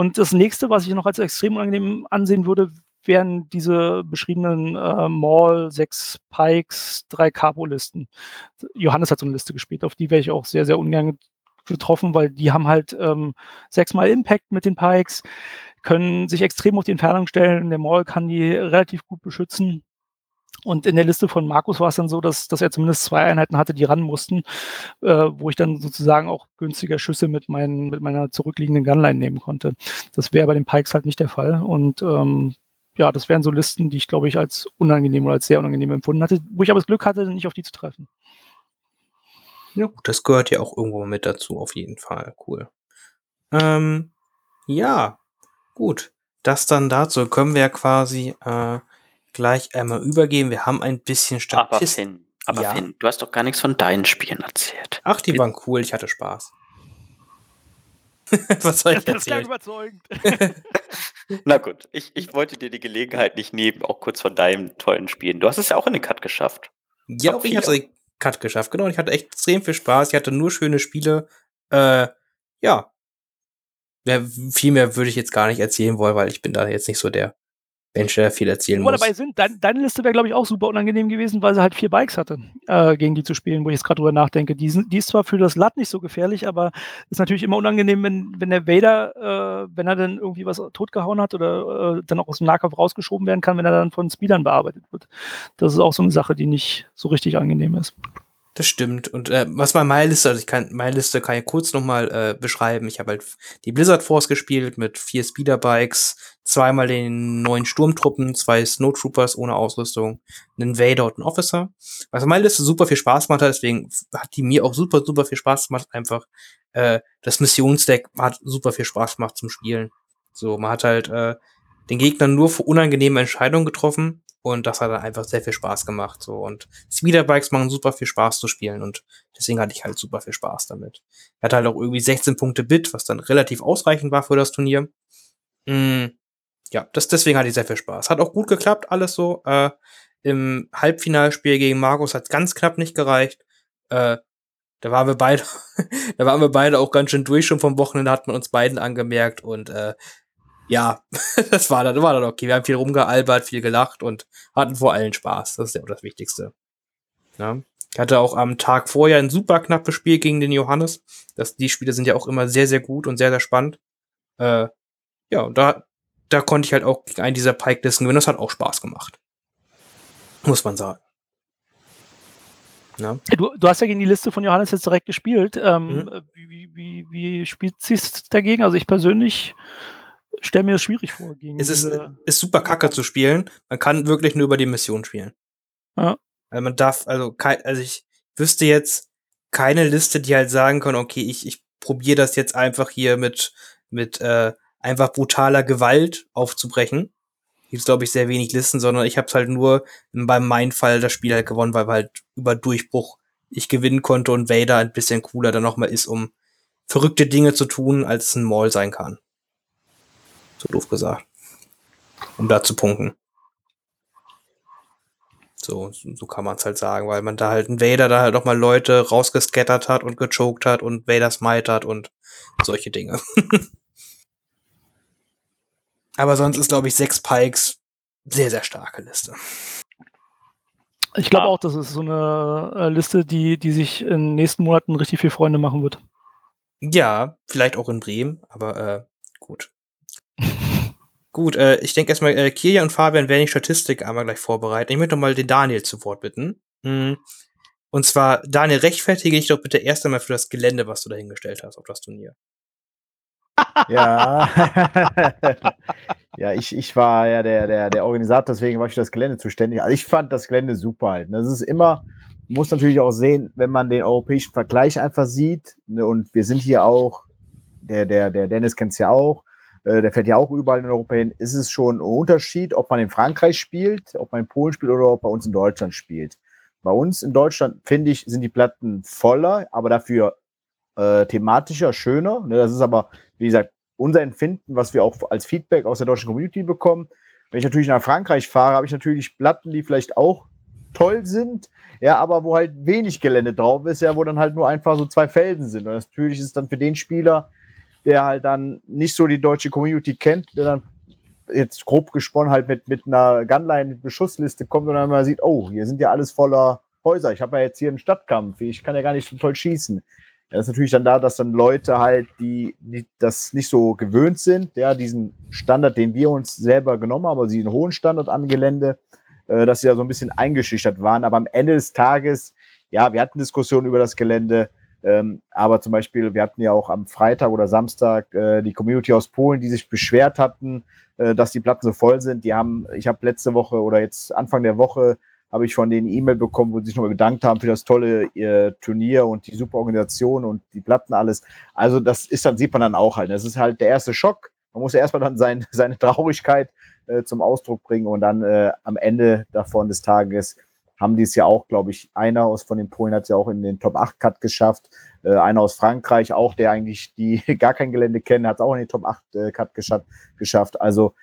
Und das nächste, was ich noch als extrem unangenehm ansehen würde, wären diese beschriebenen äh, Maul, sechs Pikes, drei Capo-Listen. Johannes hat so eine Liste gespielt, auf die wäre ich auch sehr, sehr ungern getroffen, weil die haben halt ähm, sechsmal Impact mit den Pikes, können sich extrem auf die Entfernung stellen. Der Maul kann die relativ gut beschützen. Und in der Liste von Markus war es dann so, dass, dass er zumindest zwei Einheiten hatte, die ran mussten, äh, wo ich dann sozusagen auch günstiger Schüsse mit, meinen, mit meiner zurückliegenden Gunline nehmen konnte. Das wäre bei den Pikes halt nicht der Fall. Und ähm, ja, das wären so Listen, die ich, glaube ich, als unangenehm oder als sehr unangenehm empfunden hatte, wo ich aber das Glück hatte, nicht auf die zu treffen. Ja, gut, das gehört ja auch irgendwo mit dazu, auf jeden Fall. Cool. Ähm, ja, gut. Das dann dazu können wir quasi äh, gleich einmal übergeben. Wir haben ein bisschen Aber Statistik. Finn, aber Ja. Finn, du hast doch gar nichts von deinen Spielen erzählt. Ach, die waren cool, ich hatte Spaß. [laughs] Was soll ich Das klang erzählen? überzeugend. [laughs] Na gut, ich, ich wollte dir die Gelegenheit nicht nehmen, auch kurz von deinen tollen Spielen. Du hast es ja auch in den Cut geschafft. Ja, auch ich habe den Cut geschafft. Genau, und ich hatte echt extrem viel Spaß. Ich hatte nur schöne Spiele. Äh, ja. ja. Viel mehr würde ich jetzt gar nicht erzählen wollen, weil ich bin da jetzt nicht so der Mensch, der viel erzählen Wo muss. dabei sind, dein, deine Liste wäre, glaube ich, auch super unangenehm gewesen, weil sie halt vier Bikes hatte, äh, gegen die zu spielen, wo ich jetzt gerade drüber nachdenke. Die, sind, die ist zwar für das Lat nicht so gefährlich, aber ist natürlich immer unangenehm, wenn, wenn der Vader, äh, wenn er dann irgendwie was totgehauen hat oder äh, dann auch aus dem Nahkampf rausgeschoben werden kann, wenn er dann von Speedern bearbeitet wird. Das ist auch so eine Sache, die nicht so richtig angenehm ist. Das stimmt. Und äh, was bei meiner Liste, also ich kann meine Liste kann ich kurz nochmal äh, beschreiben. Ich habe halt die Blizzard Force gespielt mit vier Speederbikes, zweimal den neuen Sturmtruppen, zwei Snowtroopers ohne Ausrüstung, einen Vader und einen Officer. Was meine Liste super viel Spaß gemacht hat, deswegen hat die mir auch super, super viel Spaß gemacht. Einfach äh, das Missionsdeck hat super viel Spaß gemacht zum Spielen. So, man hat halt äh, den Gegner nur für unangenehme Entscheidungen getroffen und das hat dann einfach sehr viel Spaß gemacht. So und Speederbikes machen super viel Spaß zu spielen und deswegen hatte ich halt super viel Spaß damit. Er hat halt auch irgendwie 16 Punkte Bit, was dann relativ ausreichend war für das Turnier. Mm, ja, das, deswegen hatte ich sehr viel Spaß. Hat auch gut geklappt, alles so. Äh, Im Halbfinalspiel gegen Markus hat ganz knapp nicht gereicht. Äh, da waren wir beide, [laughs] da waren wir beide auch ganz schön durch schon vom Wochenende, hat man uns beiden angemerkt und äh, ja, [laughs] das war dann, war dann okay. Wir haben viel rumgealbert, viel gelacht und hatten vor allem Spaß. Das ist ja auch das Wichtigste. Ja. Ich hatte auch am Tag vorher ein super knappes Spiel gegen den Johannes. Das, die Spiele sind ja auch immer sehr, sehr gut und sehr, sehr spannend. Äh, ja, und da, da konnte ich halt auch gegen einen dieser Pike-Listen gewinnen. Das hat auch Spaß gemacht. Muss man sagen. Ja. Du, du hast ja gegen die Liste von Johannes jetzt direkt gespielt. Ähm, Mhm. wie, wie, wie, wie spielt sie es dagegen? Also ich persönlich stelle mir das schwierig vor. Es ist, ist super kacke zu spielen. Man kann wirklich nur über die Mission spielen. Ja. Also man darf, also, kei- also ich wüsste jetzt keine Liste, die halt sagen kann, okay, ich, ich probiere das jetzt einfach hier mit, mit äh, einfach brutaler Gewalt aufzubrechen. Gibt glaube ich, sehr wenig Listen, sondern ich habe es halt nur bei meinem Fall das Spiel halt gewonnen, weil halt über Durchbruch ich gewinnen konnte und Vader ein bisschen cooler dann nochmal ist, um verrückte Dinge zu tun, als ein Maul sein kann. So doof gesagt. Um da zu punkten. So, so kann man es halt sagen, weil man da halt ein Vader da halt auch mal Leute rausgescattert hat und gechoked hat und Vader smite hat und solche Dinge. [laughs] Aber sonst ist, glaube ich, sechs Pikes sehr, sehr starke Liste. ich glaube auch, das ist so eine äh, Liste, die, die sich in den nächsten Monaten richtig viel Freunde machen wird. Ja, vielleicht auch in Bremen, aber äh, gut. Gut, äh, ich denke erstmal, äh, Kirja und Fabian werden die Statistik einmal gleich vorbereiten. Ich möchte noch mal den Daniel zu Wort bitten. Hm. Und zwar, Daniel, rechtfertige dich doch bitte erst einmal für das Gelände, was du dahingestellt hast auf das Turnier. Ja, [laughs] ja ich, ich war ja der, der, der Organisator, deswegen war ich für das Gelände zuständig. Also ich fand das Gelände super halt. Das ist immer, muss natürlich auch sehen, wenn man den europäischen Vergleich einfach sieht, ne, und wir sind hier auch, der, der, der Dennis kennt es ja auch, äh, der fährt ja auch überall in Europa hin, ist es schon ein Unterschied, ob man in Frankreich spielt, ob man in Polen spielt oder ob bei uns in Deutschland spielt. Bei uns in Deutschland, finde ich, sind die Platten voller, aber dafür äh, thematischer, schöner. Ne, das ist aber, wie gesagt, unser Empfinden, was wir auch als Feedback aus der deutschen Community bekommen. Wenn ich natürlich nach Frankreich fahre, habe ich natürlich Platten, die vielleicht auch toll sind, ja, aber wo halt wenig Gelände drauf ist, ja, wo dann halt nur einfach so zwei Felsen sind. Und natürlich ist es dann für den Spieler, der halt dann nicht so die deutsche Community kennt, der dann jetzt grob gesponnen halt mit, mit einer Gunline-Beschussliste kommt und dann mal sieht, oh, hier sind ja alles voller Häuser. Ich habe ja jetzt hier einen Stadtkampf. Ich kann ja gar nicht so toll schießen. Das ist natürlich dann da, dass dann Leute halt, die, die das nicht so gewöhnt sind, ja, diesen Standard, den wir uns selber genommen haben, also diesen hohen Standard am Gelände, äh, dass sie da so ein bisschen eingeschüchtert waren. Aber am Ende des Tages, ja, wir hatten Diskussionen über das Gelände, ähm, aber zum Beispiel, wir hatten ja auch am Freitag oder Samstag äh, die Community aus Polen, die sich beschwert hatten, äh, dass die Platten so voll sind. Die haben, ich habe letzte Woche oder jetzt Anfang der Woche habe ich von denen E-Mail bekommen, wo sie sich nochmal gedankt haben für das tolle äh, Turnier und die super Organisation und die Platten alles. Also das ist dann, sieht man dann auch halt. Das ist halt der erste Schock. Man muss ja erstmal dann sein, [laughs] seine Traurigkeit äh, zum Ausdruck bringen und dann äh, am Ende davon des Tages haben die es ja auch, glaube ich, einer aus von den Polen hat es ja auch in den Top 8 Cut geschafft. Äh, einer aus Frankreich auch, der eigentlich die [laughs] gar kein Gelände kennt, hat es auch in den Top 8 äh, Cut geschafft, geschafft. Also,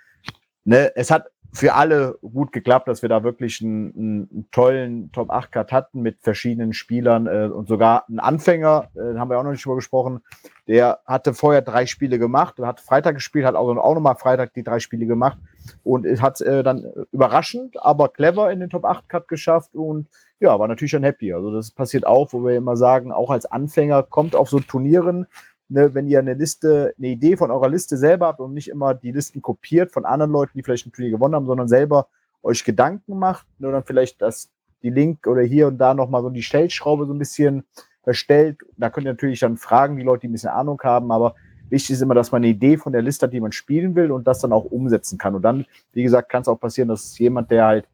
ne, es hat für alle gut geklappt, dass wir da wirklich einen, einen tollen Top 8 Cut hatten mit verschiedenen Spielern äh, und sogar einen Anfänger, äh, haben wir auch noch nicht drüber gesprochen, der hatte vorher drei Spiele gemacht hat Freitag gespielt, hat auch, auch nochmal Freitag die drei Spiele gemacht und hat äh, dann überraschend, aber clever in den Top 8 Cut geschafft und ja, war natürlich schon happy. Also das passiert auch, wo wir immer sagen, auch als Anfänger kommt auf so Turnieren, ne, wenn ihr eine Liste, eine Idee von eurer Liste selber habt und nicht immer die Listen kopiert von anderen Leuten, die vielleicht ein Turnier gewonnen haben, sondern selber euch Gedanken macht, nur dann vielleicht das, die Link oder hier und da nochmal so die Stellschraube so ein bisschen verstellt. Da könnt ihr natürlich dann fragen, die Leute, die ein bisschen Ahnung haben, aber wichtig ist immer, dass man eine Idee von der Liste hat, die man spielen will und das dann auch umsetzen kann. Und dann, wie gesagt, kann es auch passieren, dass jemand, der halt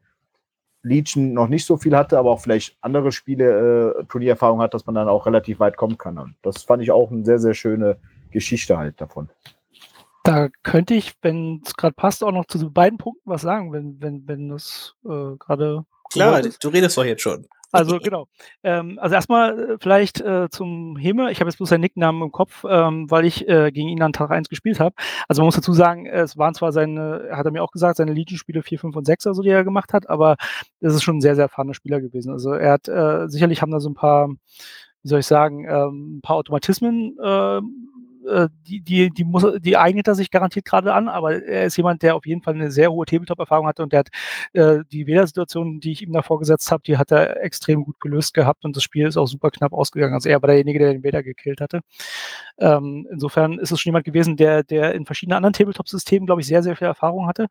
Legion noch nicht so viel hatte, aber auch vielleicht andere Spiele, äh, Turniererfahrung hat, dass man dann auch relativ weit kommen kann. Und das fand ich auch eine sehr, sehr schöne Geschichte halt davon. Da könnte ich, wenn es gerade passt, auch noch zu beiden Punkten was sagen, wenn, wenn, wenn das äh, gerade. Klar, du redest doch jetzt schon. Also [laughs] genau. Ähm, also erstmal äh, vielleicht äh, zum Himmel. Ich habe jetzt bloß seinen Nicknamen im Kopf, ähm, weil ich äh, gegen ihn an Tag 1 gespielt habe. Also man muss dazu sagen, es waren zwar seine, hat er mir auch gesagt, seine Legion-Spiele 4, 5 und 6, also die er gemacht hat, aber es ist schon ein sehr, sehr erfahrener Spieler gewesen. Also er hat, äh, sicherlich haben da so ein paar, wie soll ich sagen, ähm, ein paar Automatismen äh, die, die, die, muss, die eignet er sich garantiert gerade an, aber er ist jemand, der auf jeden Fall eine sehr hohe Tabletop-Erfahrung hatte und der hat äh, die Wählersituation, die ich ihm da vorgesetzt habe, die hat er extrem gut gelöst gehabt und das Spiel ist auch super knapp ausgegangen. Also er war derjenige, der den Wähler gekillt hatte. Ähm, insofern ist es schon jemand gewesen, der, der in verschiedenen anderen Tabletop-Systemen, glaube ich, sehr, sehr viel Erfahrung hatte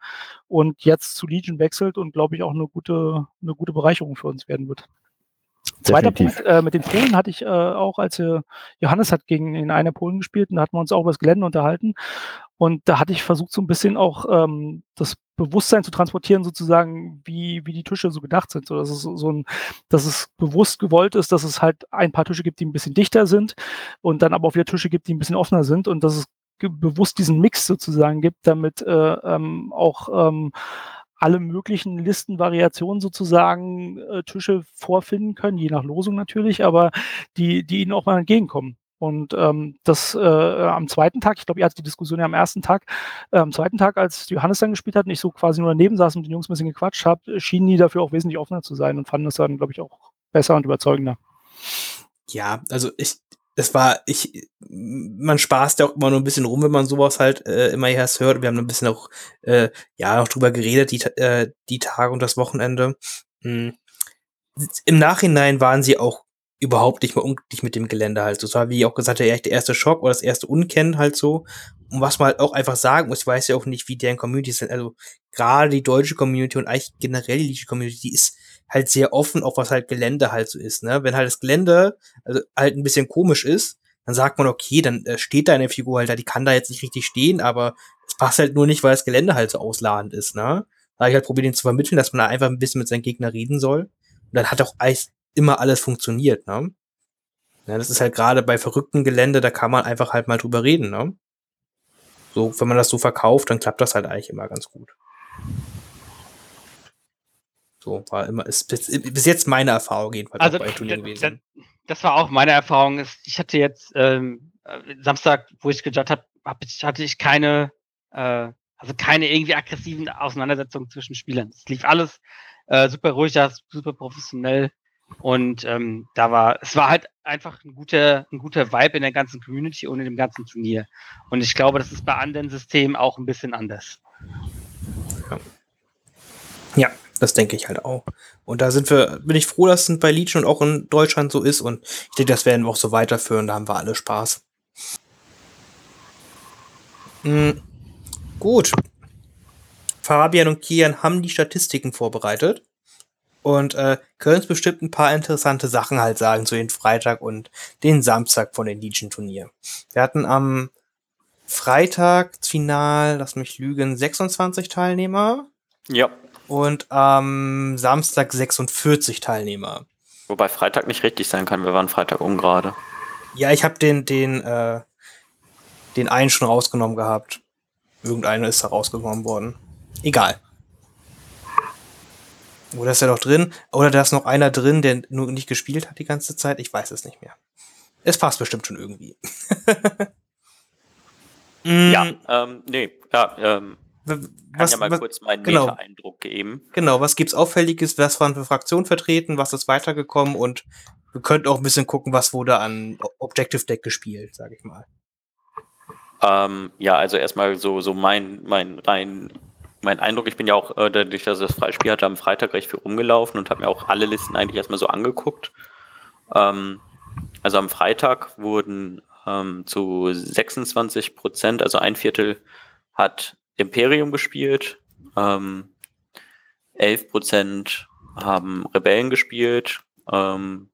und jetzt zu Legion wechselt und, glaube ich, auch eine gute, eine gute Bereicherung für uns werden wird. Zweiter Punkt, äh, mit den Polen hatte ich äh, auch, als äh, Johannes hat gegen in einer Polen gespielt und da hatten wir uns auch über das Gelände unterhalten. Und da hatte ich versucht, so ein bisschen auch ähm, das Bewusstsein zu transportieren, sozusagen, wie, wie die Tische so gedacht sind. So, dass, es so ein, dass es bewusst gewollt ist, dass es halt ein paar Tische gibt, die ein bisschen dichter sind und dann aber auch wieder Tische gibt, die ein bisschen offener sind und dass es bewusst diesen Mix sozusagen gibt, damit äh, ähm, auch ähm, alle möglichen Listenvariationen sozusagen äh, Tische vorfinden können, je nach Losung natürlich, aber die, die ihnen auch mal entgegenkommen. Und ähm, das äh, am zweiten Tag, ich glaube, ihr hattet die Diskussion ja am ersten Tag, äh, am zweiten Tag, als Johannes dann gespielt hat und ich so quasi nur daneben saß und mit den Jungs ein bisschen gequatscht habe, schienen die dafür auch wesentlich offener zu sein und fanden es dann, glaube ich, auch besser und überzeugender. Ja, also ich, es war, ich, man spaßt ja auch immer nur ein bisschen rum, wenn man sowas halt äh, immer erst hört. Wir haben ein bisschen auch, äh, ja, noch drüber geredet, die, äh, die Tage und das Wochenende. Mhm. Im Nachhinein waren sie auch überhaupt nicht mehr unglücklich mit dem Gelände halt. So, das war, wie ich auch gesagt habe, der erste Schock oder das erste Unkennen halt so. Und was man halt auch einfach sagen muss, ich weiß ja auch nicht, wie deren Communities sind. Also gerade die deutsche Community und eigentlich generell die Community, die ist halt sehr offen, auch was halt Gelände halt so ist. Ne? Wenn halt das Gelände also halt ein bisschen komisch ist, dann sagt man, okay, dann äh, steht da eine Figur halt da, die kann da jetzt nicht richtig stehen, aber es passt halt nur nicht, weil das Gelände halt so ausladend ist. Ne? Da ich halt probiert, ihn zu vermitteln, dass man da einfach ein bisschen mit seinem Gegner reden soll. Und dann hat auch immer alles funktioniert. Ne? Ja, das ist halt gerade bei verrückten Gelände, da kann man einfach halt mal drüber reden. Ne? so, wenn man das so verkauft, dann klappt das halt eigentlich immer ganz gut. So, war immer, ist bis, bis jetzt meine Erfahrung jedenfalls Also, bei Turnier gewesen. das war auch meine Erfahrung. Ich hatte jetzt ähm, äh, Samstag, wo ich gejudged habe, hab hatte ich keine, äh, also keine irgendwie aggressiven Auseinandersetzungen zwischen Spielern. Es lief alles äh, super ruhig, super professionell. Und ähm, da war, es war halt einfach ein guter, ein guter Vibe in der ganzen Community und in dem ganzen Turnier. Und ich glaube, das ist bei anderen Systemen auch ein bisschen anders. Ja, das denke ich halt auch. Und da sind wir, bin ich froh, dass es bei Legion und auch in Deutschland so ist. Und ich denke, das werden wir auch so weiterführen. Da haben wir alle Spaß. Mhm. Gut. Fabian und Kian haben die Statistiken vorbereitet und äh, können uns bestimmt ein paar interessante Sachen halt sagen zu den Freitag und den Samstag von den Legion-Turnier. Wir hatten am Freitag Final, lass mich lügen, 26 Teilnehmer Ja. Und am Samstag 46 Teilnehmer. Wobei Freitag nicht richtig sein kann. Wir waren Freitag ungerade. Ja, ich habe den, den, äh, den einen schon rausgenommen gehabt. Irgendeiner ist da rausgenommen worden. Egal. Oder ist er noch drin? Oder da ist noch einer drin, der nur nicht gespielt hat die ganze Zeit? Ich weiß es nicht mehr. Es passt bestimmt schon irgendwie. [laughs] Mm, Ja, ähm, nee, ja, ähm, kann Was, ja mal was, kurz meinen genau. Meta-Eindruck geben. genau, was gibt's Auffälliges? Was waren für Fraktionen vertreten? Was ist weitergekommen? Und wir könnten auch ein bisschen gucken, was wurde an Objective Deck gespielt, sage ich mal. Ähm, ja, also erstmal so, so mein, mein rein, mein Eindruck, ich bin ja auch, äh, dadurch, dass ich das Freispiel hatte, am Freitag recht viel rumgelaufen und habe mir auch alle Listen eigentlich erstmal so angeguckt. Ähm, also am Freitag wurden ähm, zu 26 Prozent, also ein Viertel hat Imperium gespielt, ähm, 11 Prozent haben Rebellen gespielt, ähm,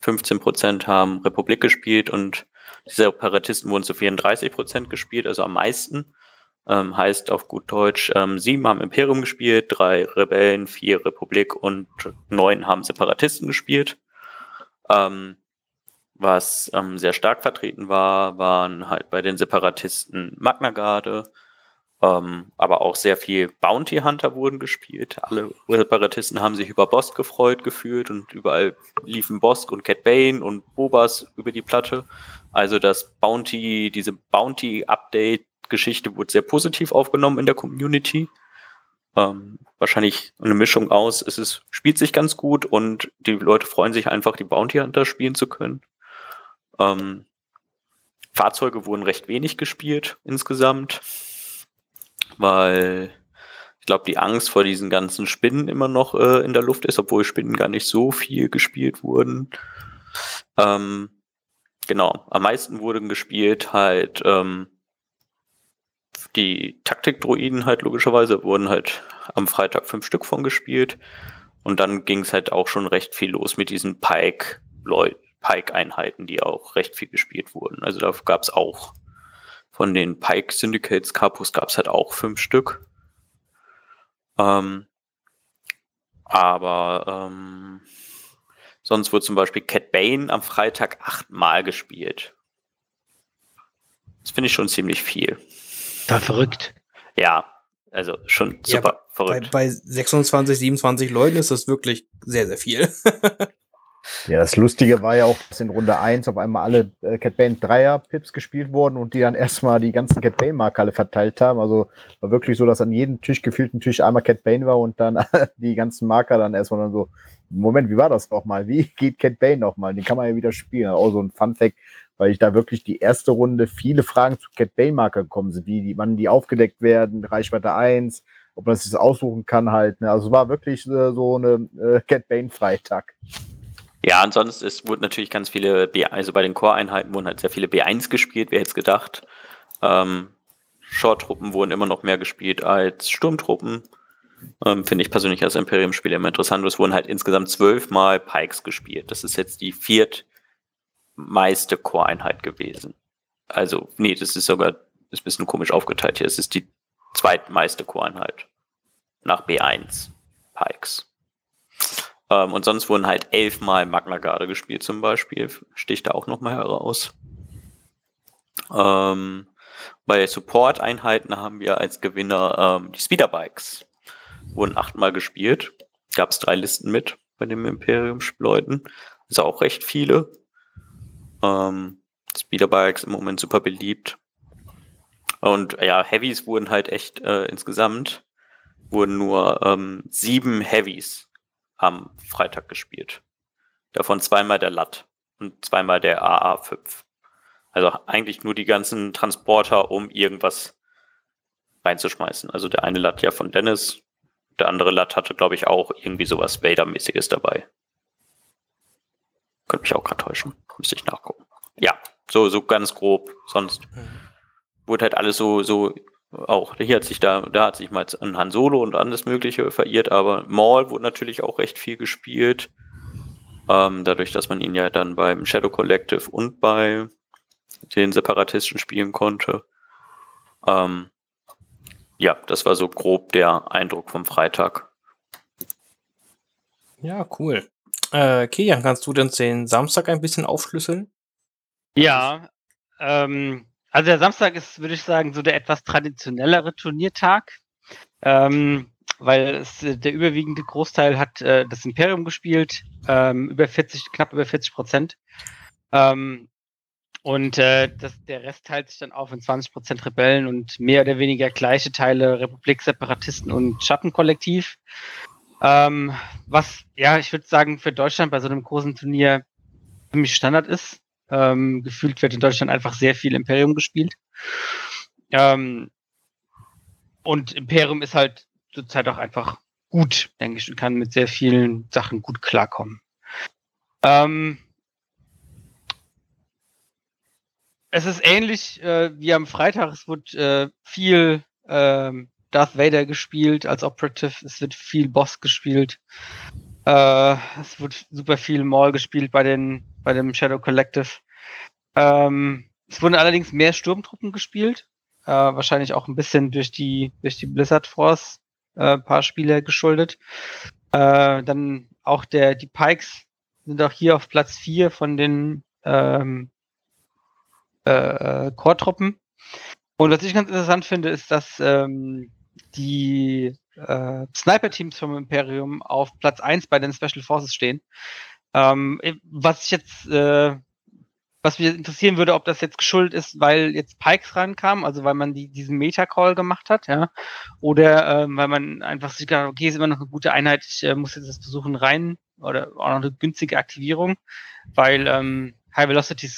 15 Prozent haben Republik gespielt und die Separatisten wurden zu 34 Prozent gespielt, also am meisten. Ähm, heißt auf gut Deutsch, ähm, sieben haben Imperium gespielt, drei Rebellen, vier Republik und neun haben Separatisten gespielt. Ähm, was ähm, sehr stark vertreten war, waren halt bei den Separatisten Magna Garde, ähm, aber auch sehr viel Bounty Hunter wurden gespielt. Alle Separatisten haben sich über Bosk gefreut gefühlt und überall liefen Bosk und Cat Bane und Bobas über die Platte. Also das Bounty, diese Bounty-Update-Geschichte wurde sehr positiv aufgenommen in der Community. Ähm, wahrscheinlich eine Mischung aus, es ist, spielt sich ganz gut und die Leute freuen sich einfach, die Bounty Hunter spielen zu können. Ähm, Fahrzeuge wurden recht wenig gespielt insgesamt, weil ich glaube, die Angst vor diesen ganzen Spinnen immer noch äh, in der Luft ist, obwohl Spinnen gar nicht so viel gespielt wurden. Ähm, genau, am meisten wurden gespielt halt ähm, die Taktikdroiden halt logischerweise, wurden halt am Freitag fünf Stück von gespielt. Und dann ging es halt auch schon recht viel los mit diesen. Pike-Einheiten, die auch recht viel gespielt wurden. Also da gab es auch von den Pike Syndicates Capus gab es halt auch fünf Stück. Ähm, aber ähm, sonst wurde zum Beispiel Cat Bane am Freitag achtmal gespielt. Das finde ich schon ziemlich viel. Da verrückt. Ja, also schon Ja, super Bei, verrückt. bei 26, 27 Leuten ist das wirklich sehr, sehr viel. [laughs] Ja, das Lustige war ja auch, dass in Runde 1 auf einmal alle äh, Cat Bane Dreier-Pips gespielt wurden und die dann [laughs] erstmal die ganzen Cat Bane-Marker alle verteilt haben. Also war wirklich so, dass an jedem Tisch gefühlten Tisch einmal Cat Bane war und dann [laughs] die ganzen Marker dann erstmal dann so, Moment, wie war das nochmal? Wie [laughs] geht Cat Bane nochmal? Den kann man ja wieder spielen. Auch so ein Fun-Fact, weil ich da wirklich die erste Runde viele Fragen zu Cat Bane-Marker gekommen sind, wie die, wann die aufgedeckt werden, Reichweite 1, ob man sich das aussuchen kann halt. Ne? Also war wirklich äh, so eine äh, Cat Bane-Freitag. Ja, ansonsten es wurde natürlich ganz viele B, also bei den Core-Einheiten wurden halt sehr viele B1 gespielt, wer hätte es gedacht. Ähm, Short-Truppen wurden immer noch mehr gespielt als Sturmtruppen. Ähm, Finde ich persönlich als Imperium-Spieler immer interessant. Es wurden halt insgesamt zwölfmal Pikes gespielt. Das ist jetzt die viertmeiste Core-Einheit gewesen. Also, nee, das ist sogar, ist ein bisschen komisch aufgeteilt hier. Es ist die zweitmeiste Core-Einheit. Nach B1 Pikes. Ähm, und sonst wurden halt elfmal Magna Garde gespielt zum Beispiel. Sticht da auch nochmal heraus. Ähm, Bei Support-Einheiten haben wir als Gewinner ähm, die Speederbikes. Wurden achtmal gespielt. Gab es drei Listen mit bei den Imperium-Leuten. Also auch recht viele. Ähm, Speederbikes im Moment super beliebt. Und ja, Heavies wurden halt echt äh, insgesamt wurden nur ähm, sieben Heavies am Freitag gespielt. Davon zweimal der LAT und zweimal der AA5. Also eigentlich nur die ganzen Transporter, um irgendwas reinzuschmeißen. Also der eine LAT ja von Dennis, der andere LAT hatte, glaube ich, auch irgendwie sowas Vader-mäßiges dabei. Könnte mich auch gerade täuschen. Müsste ich nachgucken. Ja, so, so ganz grob. Sonst mhm. wurde halt alles so, so auch. Hier hat sich da, da hat sich mal ein Han Solo und alles Mögliche verirrt, aber Maul wurde natürlich auch recht viel gespielt. Ähm, dadurch, dass man ihn ja dann beim Shadow Collective und bei den Separatisten spielen konnte. Ähm, ja, das war so grob der Eindruck vom Freitag. Ja, cool. Äh, Kian, kannst du denn den Samstag ein bisschen aufschlüsseln? Ja, ähm, also der Samstag ist, würde ich sagen, so der etwas traditionellere Turniertag, ähm, weil es, der überwiegende Großteil hat äh, das Imperium gespielt, ähm, über 40, knapp über 40 Prozent. Ähm, und äh, das, der Rest teilt sich dann auf in 20 Prozent Rebellen und mehr oder weniger gleiche Teile Republik, Separatisten und Schattenkollektiv. Ähm, was, ja, ich würde sagen, für Deutschland bei so einem großen Turnier ziemlich Standard ist. Ähm, gefühlt wird in Deutschland einfach sehr viel Imperium gespielt. Ähm, und Imperium ist halt zurzeit auch einfach gut, denke ich, und kann mit sehr vielen Sachen gut klarkommen. Ähm, es ist ähnlich äh, wie am Freitag. Es wird äh, viel ähm, Darth Vader gespielt als Operative. Es wird viel Boss gespielt. Äh, es wird super viel Maul gespielt bei den bei dem Shadow Collective. Ähm, es wurden allerdings mehr Sturmtruppen gespielt. Äh, wahrscheinlich auch ein bisschen durch die durch die Blizzard Force äh, paar Spiele geschuldet. Äh, dann auch der die Pikes sind auch hier auf Platz 4 von den ähm, äh, Core-Truppen. Und was ich ganz interessant finde, ist, dass ähm, die äh, Sniper-Teams vom Imperium auf Platz 1 bei den Special Forces stehen. Ähm, was ich jetzt, äh, was mich interessieren würde, ob das jetzt geschuldet ist, weil jetzt Pikes rankamen, also weil man die, diesen Meta-Call gemacht hat, ja, oder ähm, weil man einfach sich gedacht okay, ist immer noch eine gute Einheit, ich äh, muss jetzt das versuchen rein, oder auch noch eine günstige Aktivierung, weil ähm, High Velocity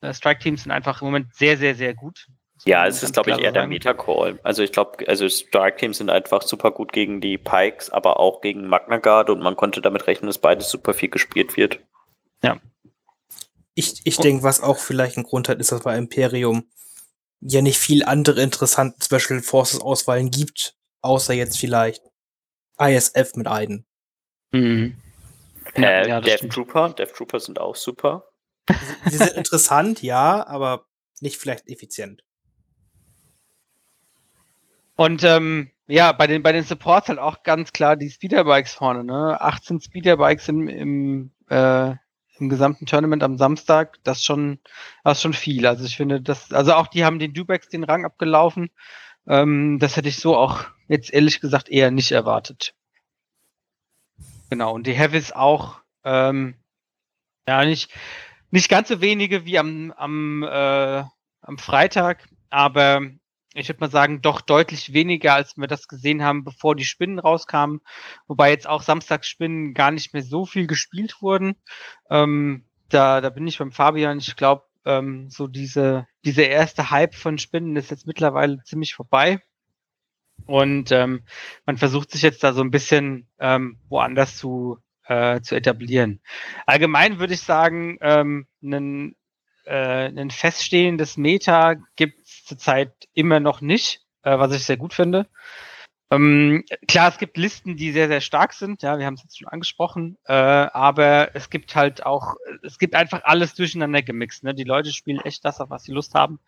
äh, Strike Teams sind einfach im Moment sehr, sehr, sehr gut. Ja, es ist, glaube ich, eher der Meta-Call. Also ich glaube, also Strike Teams sind einfach super gut gegen die Pikes, aber auch gegen Magna Guard und man konnte damit rechnen, dass beides super viel gespielt wird. Ja. Ich, ich denke, was auch vielleicht ein Grund hat, ist, dass bei Imperium ja nicht viel andere interessante Special Forces Auswahlen gibt, außer jetzt vielleicht ISF mit Aiden. Mhm. Äh, ja, Death Trooper, Death Trooper sind auch super. Sie sind [laughs] interessant, ja, aber nicht vielleicht effizient. Und ähm, ja, bei den, bei den Supports halt auch ganz klar die Speederbikes vorne, ne? 18 Speederbikes im, im, äh, im gesamten Tournament am Samstag, das schon, das schon viel. Also ich finde, das, also auch die haben den Dubex den Rang abgelaufen. Ähm, das hätte ich so auch jetzt ehrlich gesagt eher nicht erwartet. Genau, und die Heavies auch, ähm, ja, nicht, nicht ganz so wenige wie am, am, äh, am Freitag, aber ich würde mal sagen, doch deutlich weniger, als wir das gesehen haben, bevor die Spinnen rauskamen. Wobei jetzt auch Samstagsspinnen gar nicht mehr so viel gespielt wurden. Ähm, da, da bin ich beim Fabian. Ich glaube, ähm, so diese, diese erste Hype von Spinnen ist jetzt mittlerweile ziemlich vorbei. Und ähm, man versucht sich jetzt da so ein bisschen ähm, woanders zu, äh, zu etablieren. Allgemein würde ich sagen, ähm, ein, äh, ein feststehendes Meta gibt es zurzeit immer noch nicht, äh, was ich sehr gut finde. Ähm, klar, es gibt Listen, die sehr, sehr stark sind, ja, wir haben es jetzt schon angesprochen, äh, aber es gibt halt auch, es gibt einfach alles durcheinander gemixt. Ne? Die Leute spielen echt das, auf was sie Lust haben.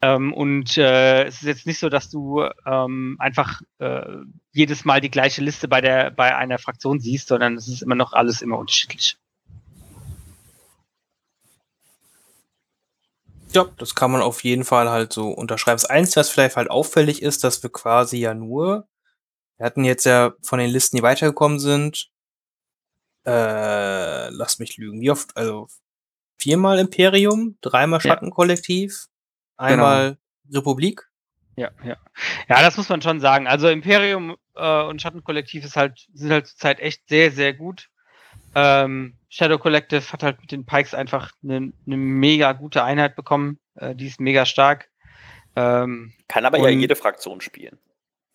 Ähm, und äh, es ist jetzt nicht so, dass du ähm, einfach äh, jedes Mal die gleiche Liste bei der bei einer Fraktion siehst, sondern es ist immer noch alles immer unterschiedlich. Ja, das kann man auf jeden Fall halt so unterschreiben. Das Einzige, was vielleicht halt auffällig ist, dass wir quasi ja nur, wir hatten jetzt ja von den Listen, die weitergekommen sind, äh, lass mich lügen, wie oft, also viermal Imperium, dreimal Ja. Schattenkollektiv, einmal Republik. Ja, ja. Ja, das muss man schon sagen. Also Imperium äh, und Schattenkollektiv ist halt, sind halt zurzeit echt sehr, sehr gut. Ähm, Shadow Collective hat halt mit den Pikes einfach eine ne mega gute Einheit bekommen. Äh, die ist mega stark. Ähm, Kann aber ja Und- jede Fraktion spielen.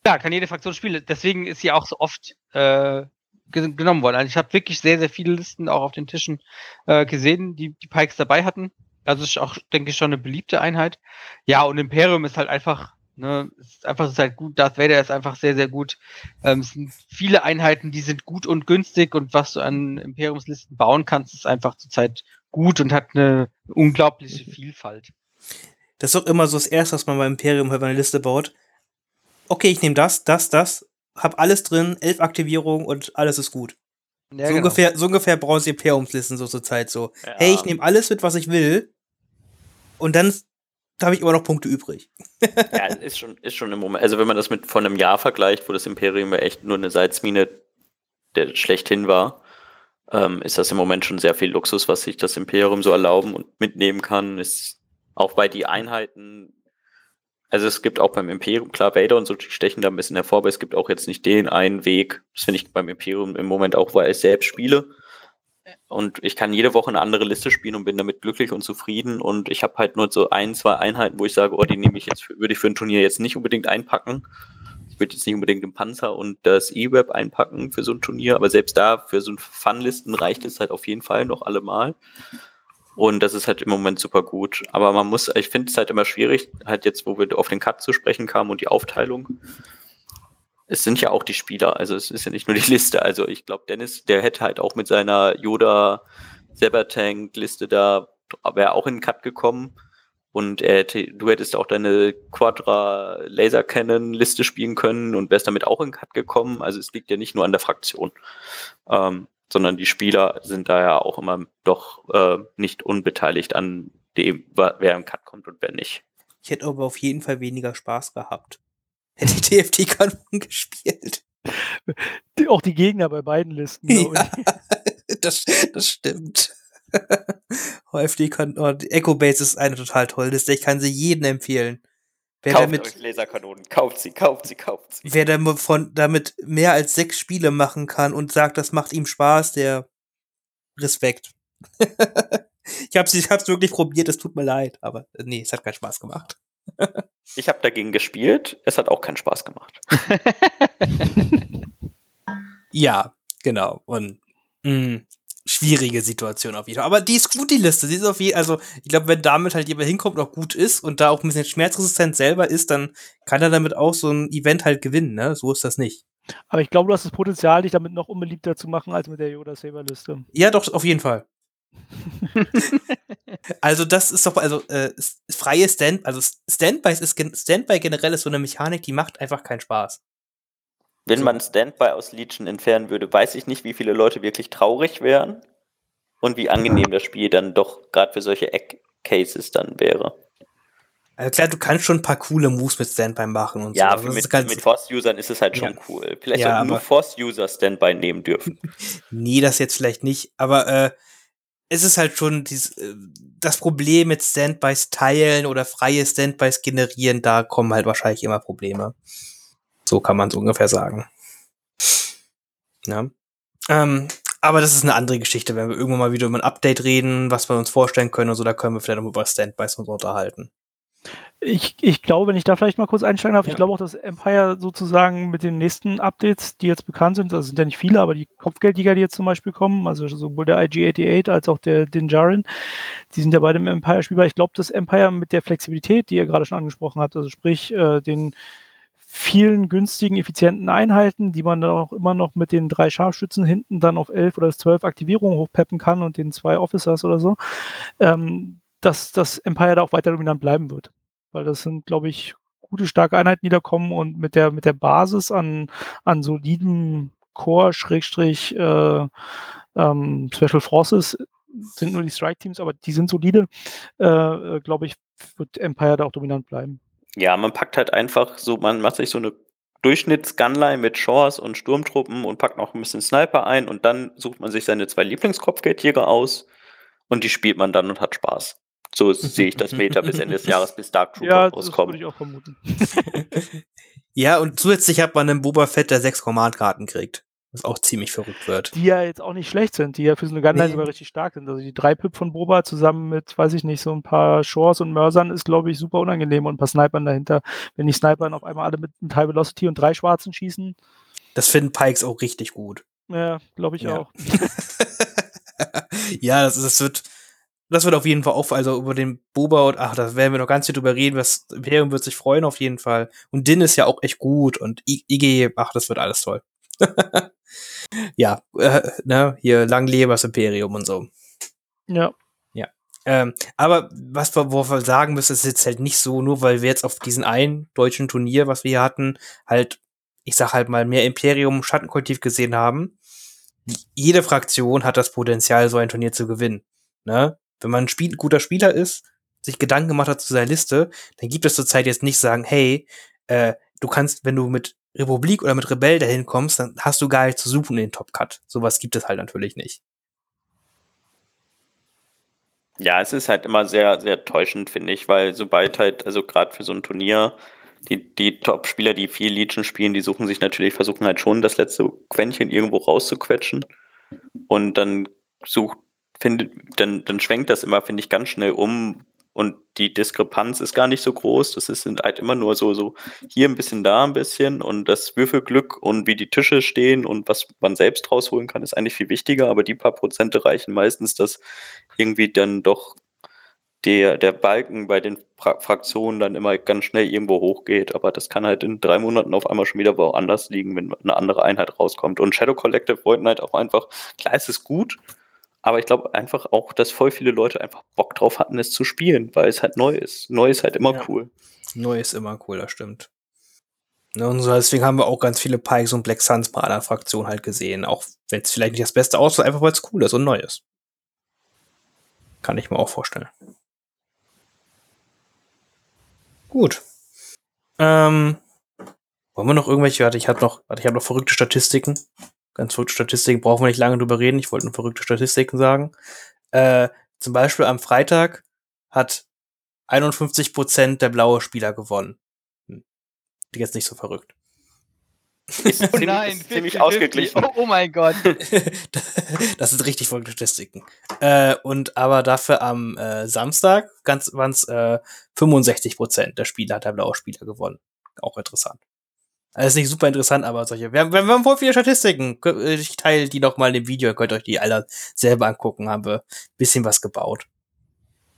ja, kann jede Fraktion spielen. Deswegen ist sie auch so oft äh, ge genommen worden. Also ich habe wirklich sehr, sehr viele Listen auch auf den Tischen äh, gesehen, die die Pikes dabei hatten. Also ist auch, denke ich, schon eine beliebte Einheit. Ja, und Imperium ist halt einfach, ne, ist einfach ist halt gut. Darth Vader ist einfach sehr, sehr gut. Ähm, es sind viele Einheiten, die sind gut und günstig und was du an Imperiumslisten bauen kannst, ist einfach zurzeit gut und hat eine unglaubliche Vielfalt. Das ist doch immer so das Erste, was man beim Imperium halt bei einer Liste baut. Okay, ich nehme das, das, das, hab alles drin, elf Aktivierungen und alles ist gut. Ja, so, genau. ungefähr, so ungefähr brauchen sie Imperiumslisten so zur Zeit so. Ja. Hey, ich nehme alles mit, was ich will. Und dann da habe ich immer noch Punkte übrig. [laughs] Ja, ist schon, ist schon im Moment. Also wenn man das mit vor einem Jahr vergleicht, wo das Imperium ja echt nur eine Salzmine der schlechthin war, ähm, ist das im Moment schon sehr viel Luxus, was sich das Imperium so erlauben und mitnehmen kann. Ist auch bei die Einheiten, also es gibt auch beim Imperium, klar, Vader und so, stechen da ein bisschen hervor, aber es gibt auch jetzt nicht den einen Weg. Das finde ich beim Imperium im Moment auch, weil ich selbst spiele. Und ich kann jede Woche eine andere Liste spielen und bin damit glücklich und zufrieden. Und ich habe halt nur so ein, zwei Einheiten, wo ich sage, oh, die nehme ich jetzt, würde ich für ein Turnier jetzt nicht unbedingt einpacken. Ich würde jetzt nicht unbedingt den Panzer und das E-Web einpacken für so ein Turnier, aber selbst da, für so ein Fun-Listen reicht es halt auf jeden Fall noch allemal. Und das ist halt im Moment super gut. Aber man muss, ich finde es halt immer schwierig, halt jetzt, wo wir auf den Cut zu sprechen kamen und die Aufteilung. Es sind ja auch die Spieler, also es ist ja nicht nur die Liste. Also ich glaube, Dennis, der hätte halt auch mit seiner Yoda Sabertank-Liste da, wäre auch in den Cut gekommen. Und hätte, du hättest auch deine Quadra Laser Cannon Liste spielen können und wärst damit auch in den Cut gekommen. Also es liegt ja nicht nur an der Fraktion, ähm, sondern die Spieler sind da ja auch immer doch äh, nicht unbeteiligt an dem, wer im Cut kommt und wer nicht. Ich hätte aber auf jeden Fall weniger Spaß gehabt. Hätte ich TFT-Kanon gespielt. Die, auch die Gegner bei beiden Listen. ich. [laughs] das, das stimmt. [laughs] OFD kann, oh, die Echo Base ist eine total tolle Liste. Ich kann sie jedem empfehlen. Wer kauft damit, euch Laserkanonen, kauft sie, kauft sie, kauft sie. wer damit, von, damit mehr als sechs Spiele machen kann und sagt, das macht ihm Spaß, der Respekt. [laughs] ich hab's, ich hab's wirklich probiert, es tut mir leid, aber äh, nee, es hat keinen Spaß gemacht. Ich habe dagegen gespielt, es hat auch keinen Spaß gemacht. [laughs] Ja, genau. Und mh, schwierige Situation auf jeden Fall. Aber die ist gut, die Liste. Die ist auf jeden also ich glaube, wenn damit halt jemand hinkommt und auch gut ist und da auch ein bisschen schmerzresistent selber ist, dann kann er damit auch so ein Event halt gewinnen, ne? So ist das nicht. Aber ich glaube, du hast das Potenzial, dich damit noch unbeliebter zu machen als mit der Yoda-Saber-Liste. Ja, doch, auf jeden Fall. Also das ist doch, also äh, freie Stand, also Standby ist Standby generell ist so eine Mechanik, die macht einfach keinen Spaß. Wenn So. man Standby aus Legion entfernen würde, weiß ich nicht, wie viele Leute wirklich traurig wären und wie angenehm das Spiel dann doch gerade für solche Eck-Cases dann wäre. Also klar, du kannst schon ein paar coole Moves mit Standby machen und Ja, so. das mit, mit Force-Usern ist es halt schon Ja. cool. Vielleicht Ja, sollten nur Force-User Standby nehmen dürfen. [laughs] Nee, das jetzt vielleicht nicht, aber äh, es ist halt schon dies, äh, das Problem mit Standbys teilen oder freie Standbys generieren, da kommen halt wahrscheinlich immer Probleme. So kann man es ungefähr sagen. Ja. Ähm, aber das ist eine andere Geschichte, wenn wir irgendwann mal wieder über ein Update reden, was wir uns vorstellen können und so, da können wir vielleicht noch über Standbys und so unterhalten. Ich, ich glaube, wenn ich da vielleicht mal kurz einsteigen darf, Ja. ich glaube auch, dass Empire sozusagen mit den nächsten Updates, die jetzt bekannt sind, das sind ja nicht viele, aber die Kopfgeldjäger, die jetzt zum Beispiel kommen, also sowohl der IG-88 als auch der Dinjarin, die sind ja beide im Empire spielbar. Ich glaube, dass Empire mit der Flexibilität, die ihr gerade schon angesprochen habt, also sprich äh, den vielen günstigen, effizienten Einheiten, die man dann auch immer noch mit den drei Scharfschützen hinten dann auf elf oder zwölf Aktivierungen hochpeppen kann und den zwei Officers oder so, ähm, dass das Empire da auch weiter dominant bleiben wird. Weil das sind, glaube ich, gute, starke Einheiten, die da kommen und mit der, mit der Basis an, an solidem Core, Schrägstrich, äh, ähm, Special Forces sind nur die Strike-Teams, aber die sind solide. Äh, äh Glaube ich, wird Empire da auch dominant bleiben. Ja, man packt halt einfach so, man macht sich so eine Durchschnitts-Gunline mit Shores und Sturmtruppen und packt noch ein bisschen Sniper ein und dann sucht man sich seine zwei Lieblingskopfgeldjäger aus und die spielt man dann und hat Spaß. So [laughs] sehe ich das Meta bis Ende des Jahres, bis Dark Trooper ja, rauskommt. Das würde ich auch vermuten. [laughs] ja, und zusätzlich hat man einen Boba Fett, der sechs Command-Karten kriegt. Was auch ziemlich verrückt wird. Die ja jetzt auch nicht schlecht sind, die ja für so eine Gunline nee. sogar richtig stark sind. Also die drei Pip von Boba zusammen mit, weiß ich nicht, so ein paar Shores und Mörsern ist, glaube ich, super unangenehm und ein paar Snipern dahinter. Wenn die Snipern auf einmal alle mit einem High Velocity und drei Schwarzen schießen. Das finden Pikes auch richtig gut. Ja, glaube ich ja. auch. [laughs] ja, das, das wird, das wird auf jeden Fall auch, also über den Boba und ach, da werden wir noch ganz viel drüber reden. Das Imperium wird sich freuen auf jeden Fall. Und Din ist ja auch echt gut und IG, ach, das wird alles toll. [laughs] ja, äh, ne, hier lang lebe das Imperium und so. Ja. Ja. Ähm, aber was wir, wo wir sagen müssen, ist jetzt halt nicht so, nur weil wir jetzt auf diesen einen deutschen Turnier, was wir hier hatten, halt, ich sag halt mal, mehr Imperium Schattenkollektiv gesehen haben. Jede Fraktion hat das Potenzial, so ein Turnier zu gewinnen. Ne? Wenn man ein Spiel, guter Spieler ist, sich Gedanken gemacht hat zu seiner Liste, dann gibt es zurzeit jetzt nicht sagen, hey, äh, du kannst, wenn du mit Republik oder mit Rebell dahin kommst, dann hast du gar nicht zu suchen in den Top Cut. Sowas gibt es halt natürlich nicht. Ja, es ist halt immer sehr, sehr täuschend, finde ich, weil sobald halt, also gerade für so ein Turnier, die, die Top-Spieler, die viel Legion spielen, die suchen sich natürlich, versuchen halt schon das letzte Quäntchen irgendwo rauszuquetschen. Und dann sucht, findet, dann, dann schwenkt das immer, finde ich, ganz schnell um, und die Diskrepanz ist gar nicht so groß. Das ist halt immer nur so, so hier ein bisschen, da ein bisschen und das Würfelglück und wie die Tische stehen und was man selbst rausholen kann, ist eigentlich viel wichtiger, aber die paar Prozente reichen meistens, dass irgendwie dann doch der, der Balken bei den Fra Fraktionen dann immer ganz schnell irgendwo hochgeht. Aber das kann halt in drei Monaten auf einmal schon wieder woanders liegen, wenn eine andere Einheit rauskommt. Und Shadow Collective wollten halt auch einfach, klar, es ist gut, aber ich glaube einfach auch, dass voll viele Leute einfach Bock drauf hatten, es zu spielen, weil es halt neu ist. Neu ist halt immer ja. cool. Neu ist immer cool, das stimmt. Ne, und so, deswegen haben wir auch ganz viele Pikes und Black Suns bei anderen Fraktionen halt gesehen. Auch wenn es vielleicht nicht das Beste aussieht, einfach weil es cool ist und neu ist. Kann ich mir auch vorstellen. Gut. Ähm, wollen wir noch irgendwelche, warte, ich habe noch, warte, ich habe noch verrückte Statistiken ganz verrückte Statistiken, brauchen wir nicht lange drüber reden. Ich wollte nur verrückte Statistiken sagen. Äh, zum Beispiel am Freitag hat 51 Prozent der blaue Spieler gewonnen. Hm. Jetzt nicht so verrückt. [laughs] Ist oh nein, ist ziemlich 50, ausgeglichen. Oh, oh, mein Gott. [laughs] das sind richtig verrückte Statistiken. Äh, und aber dafür am äh, Samstag waren es äh, 65 Prozent der Spieler hat der blaue Spieler gewonnen. Auch interessant. Das ist nicht super interessant, aber solche. Wir haben, wir haben voll viele Statistiken. Ich teile die noch mal in dem Video, ihr könnt euch die alle selber angucken, haben wir ein bisschen was gebaut.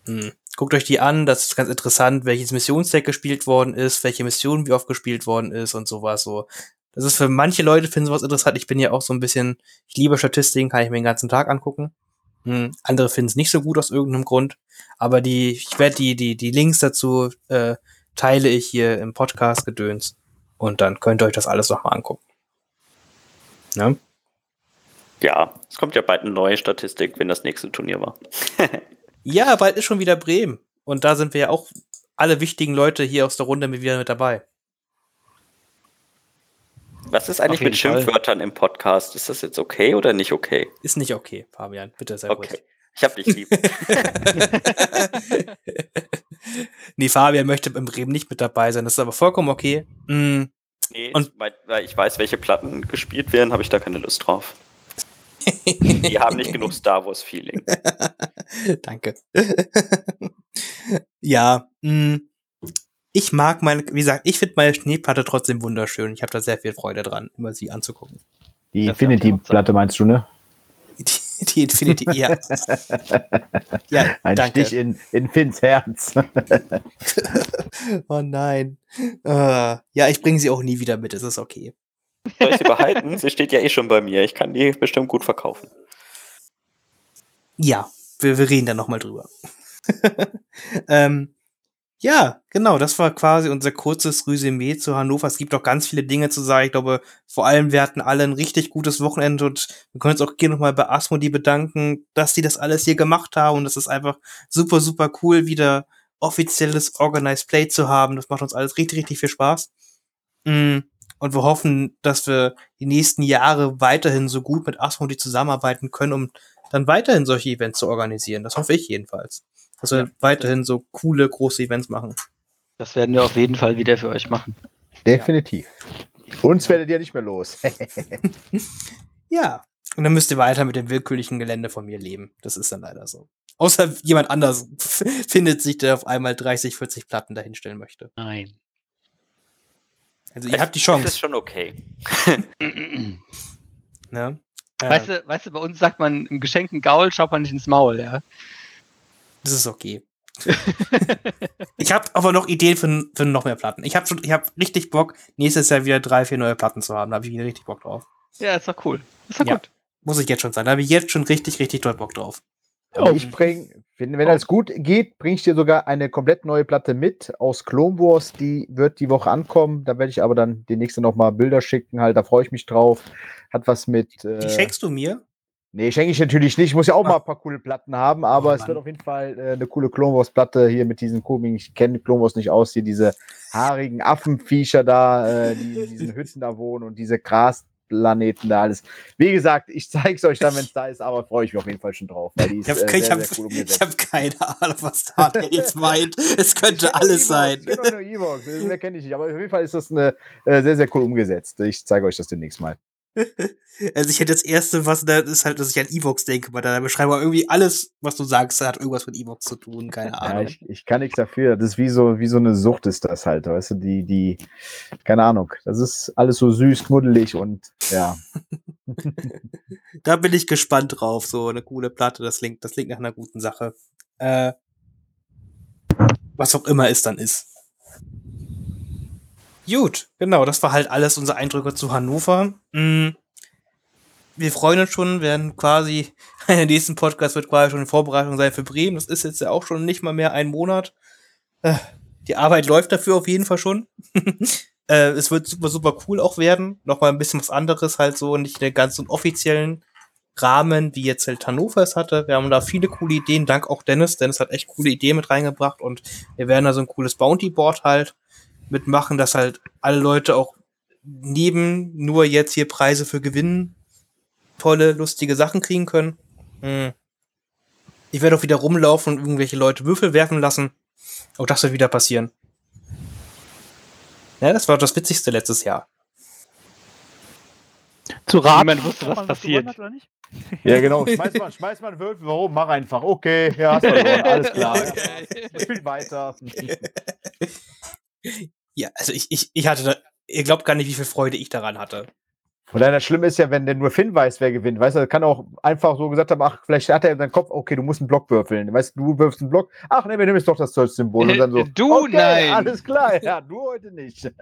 Hm. Guckt euch die an, das ist ganz interessant, welches Missionsdeck gespielt worden ist, welche Mission wie oft gespielt worden ist und sowas so. Das ist für manche Leute finden sowas interessant. Ich bin ja auch so ein bisschen, ich liebe Statistiken, kann ich mir den ganzen Tag angucken. Hm. Andere finden es nicht so gut aus irgendeinem Grund. Aber die, ich werde die, die, die Links dazu äh, teile ich hier im Podcast gedöns. Und dann könnt ihr euch das alles nochmal angucken. Ja? ja, es kommt ja bald eine neue Statistik, wenn das nächste Turnier war. [laughs] ja, bald ist schon wieder Bremen. Und da sind wir ja auch alle wichtigen Leute hier aus der Runde wieder mit dabei. Was ist eigentlich mit Schimpfwörtern Fall. im Podcast? Ist das jetzt okay oder nicht okay? Ist nicht okay, Fabian. Bitte sehr okay. ruhig. Ich hab dich lieb. [laughs] [laughs] nee, Fabian möchte im Bremen nicht mit dabei sein. Das ist aber vollkommen okay. Mm. Nee, und weil, weil ich weiß, welche Platten gespielt werden, habe ich da keine Lust drauf. Die haben nicht genug Star Wars Feeling. [laughs] Danke. [laughs] ja, mh, mm, ich mag meine, wie gesagt, ich finde meine Schneeplatte trotzdem wunderschön. Ich habe da sehr viel Freude dran, immer sie anzugucken. Die Infinity-Platte meinst du, ne? [laughs] Die, Infinity, ja. ja Ein danke. Stich in, in Finns Herz. [laughs] oh nein. Uh, ja, ich bringe sie auch nie wieder mit, es ist okay. Soll ich sie behalten? [laughs] sie steht ja eh schon bei mir. Ich kann die bestimmt gut verkaufen. Ja, wir, wir reden da nochmal drüber. ähm, Ja, genau, das war quasi unser kurzes Resümee zu Hannover. Es gibt noch ganz viele Dinge zu sagen. Ich glaube, vor allem, wir hatten alle ein richtig gutes Wochenende und wir können uns auch hier nochmal bei Asmodi bedanken, dass die das alles hier gemacht haben und das ist einfach super, super cool, wieder offizielles Organized Play zu haben. Das macht uns alles richtig, richtig viel Spaß. Mm, Und wir hoffen, dass wir die nächsten Jahre weiterhin so gut mit Asmodi zusammenarbeiten können, um dann weiterhin solche Events zu organisieren. Das hoffe ich jedenfalls. Dass wir weiterhin so coole, große Events machen. Das werden wir auf jeden Fall wieder für euch machen. Definitiv. Uns werdet ihr nicht mehr los. [laughs] Ja. Und dann müsst ihr weiter mit dem willkürlichen Gelände von mir leben. Das ist dann leider so. Außer jemand anders [laughs] findet sich, der auf einmal 30, 40 Platten dahinstellen möchte. Nein. Also ihr habt die Das Chance. ist schon okay. [clears throat] Ne? Weißt du, weißt du, bei uns sagt man im geschenkten Gaul schaut man nicht ins Maul, ja. Das ist okay. ich habe aber noch Ideen für, für noch mehr Platten. Ich habe schon, ich habe richtig Bock, nächstes Jahr wieder drei, vier neue Platten zu haben. Da habe ich wieder richtig Bock drauf. Ja, ist doch cool. Ist doch Ja. gut. Muss ich jetzt schon sagen. Da habe ich jetzt schon richtig, richtig doll Bock drauf. Aber ich bring, wenn, wenn das gut geht, bringe ich dir sogar eine komplett neue Platte mit aus Clone Wars. Die wird die Woche ankommen. Da werde ich aber dann die nächste nochmal Bilder schicken. Halt, da freue ich mich drauf. Hat was mit. Die Äh, schenkst du mir? Nee, schenke ich natürlich nicht. Ich muss ja auch mal ein paar coole Platten haben, aber Oh, es wird auf jeden Fall äh, eine coole Clone Wars Platte hier mit diesen komischen. Ich kenne Clone Wars nicht aus. Hier diese haarigen Affenviecher da, äh, die in diesen [laughs] Hütten da wohnen und diese Grasplaneten da alles. Wie gesagt, ich zeige es euch dann, wenn es da ist, aber freue ich mich auf jeden Fall schon drauf. Weil die ist, Ich habe äh, ich sehr, hab, sehr cool [laughs] hab keine Ahnung, was da [laughs] jetzt meint. Es könnte alles sein. Ich kenne nur Evox, mehr kenne ich nicht, aber auf jeden Fall ist das eine, äh, sehr, sehr cool umgesetzt. Ich zeige euch das demnächst mal. [laughs] Also ich hätte das erste, was da ist halt, dass ich an Evox denke bei deiner Beschreibung. Irgendwie alles, was du sagst, hat irgendwas mit Evox zu tun. Keine Ja, Ahnung. ich, ich kann nichts dafür. Das ist wie so, wie so eine Sucht ist das halt, weißt du, die, die, keine Ahnung. Das ist alles so süß, knuddelig und ja. [laughs] da bin ich gespannt drauf. So eine coole Platte, das klingt, das klingt nach einer guten Sache. Äh, was auch immer es dann ist. Gut, genau, das war halt alles unsere Eindrücke zu Hannover. Mm, Wir freuen uns schon, werden quasi, [laughs] der nächsten Podcast wird quasi schon in Vorbereitung sein für Bremen. Das ist jetzt ja auch schon nicht mal mehr ein Monat. Äh, Die Arbeit läuft dafür auf jeden Fall schon. [laughs] äh, es wird super, super cool auch werden. Nochmal ein bisschen was anderes halt so, nicht den ganzen offiziellen Rahmen, wie jetzt halt Hannover es hatte. Wir haben da viele coole Ideen, dank auch Dennis. Dennis hat echt coole Ideen mit reingebracht und wir werden da so ein cooles Bounty-Board halt mitmachen, dass halt alle Leute auch neben nur jetzt hier Preise für Gewinnen tolle, lustige Sachen kriegen können. Hm. Ich werde auch wieder rumlaufen und irgendwelche Leute Würfel werfen lassen. Auch das wird wieder passieren. Ja, das war das Witzigste letztes Jahr. Zu raten. Niemand wusste, ob was man passiert. gewonnen hat oder nicht? Ja, genau. [laughs] Schmeiß mal, schmeiß mal einen Würfel. Warum? Mach einfach. Okay, ja, hast verloren. Alles klar. [laughs] Ja, Spiel weiter. [laughs] Ja, also ich, ich, ich hatte da, ihr glaubt gar nicht, wie viel Freude ich daran hatte. Und dann das Schlimme ist ja, wenn der nur Finn weiß, wer gewinnt. Weißt du, er kann auch einfach so gesagt haben, ach, vielleicht hat er in seinem Kopf, okay, du musst einen Block würfeln. Weißt du, du wirfst einen Block. Ach, nee, wir nehmen jetzt doch das Search-Symbol. Und dann so, [laughs] Du, okay, nein. alles klar. Ja, du heute nicht. [laughs]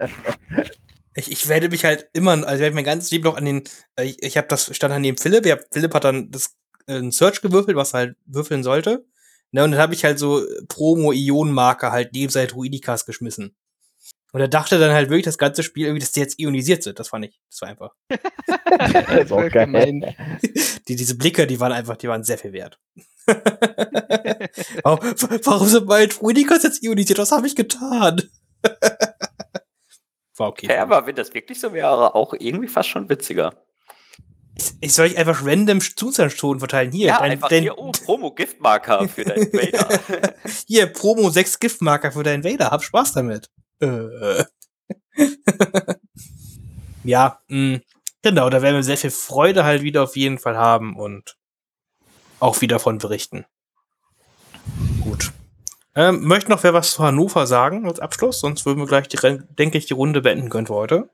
Ich, ich werde mich halt immer, also ich werde mein ganzes Leben noch an den, äh, ich, ich habe das, stand dann neben Philipp, hab, Philipp hat dann das, äh, ein Search gewürfelt, was er halt würfeln sollte. Ne, und dann habe ich halt so Promo-Ionenmarker halt neben seine Druidikas geschmissen. Und er dachte dann halt wirklich das ganze Spiel irgendwie, dass die jetzt ionisiert sind. Das fand ich, das war einfach. [laughs] Das ist auch geil. [laughs] Die, diese Blicke, die waren einfach, die waren sehr viel wert. [laughs] warum, warum sind meine Druidikas jetzt ionisiert? Was habe ich getan? war okay. Ja, aber wenn das wirklich so wäre, auch irgendwie fast schon witziger. Ich soll ich einfach random Zusatzstunden verteilen. Hier, Ja, dein, einfach dein, hier, oh, Promo-Giftmarker für deinen Vader. hier, Promo 6 Giftmarker für deinen Vader. Hab Spaß damit. Äh. [laughs] ja, mh, genau, da werden wir sehr viel Freude halt wieder auf jeden Fall haben und auch wieder von berichten. Gut. Ähm, möchte noch wer was zu Hannover sagen als Abschluss? Sonst würden wir gleich, die, denke ich, die Runde beenden können für heute.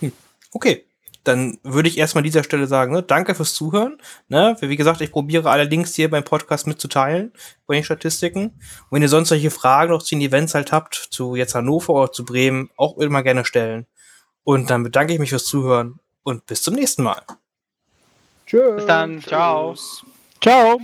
Hm. Okay, dann würde ich erstmal an dieser Stelle sagen, ne, danke fürs Zuhören. Ne, wie gesagt, ich probiere alle Links hier beim Podcast mitzuteilen, bei den Statistiken. Und wenn ihr sonst solche Fragen noch zu den Events halt habt, zu jetzt Hannover oder zu Bremen, auch immer gerne stellen. Und dann bedanke ich mich fürs Zuhören und bis zum nächsten Mal. Tschüss. Bis dann. Ciao. Ciao.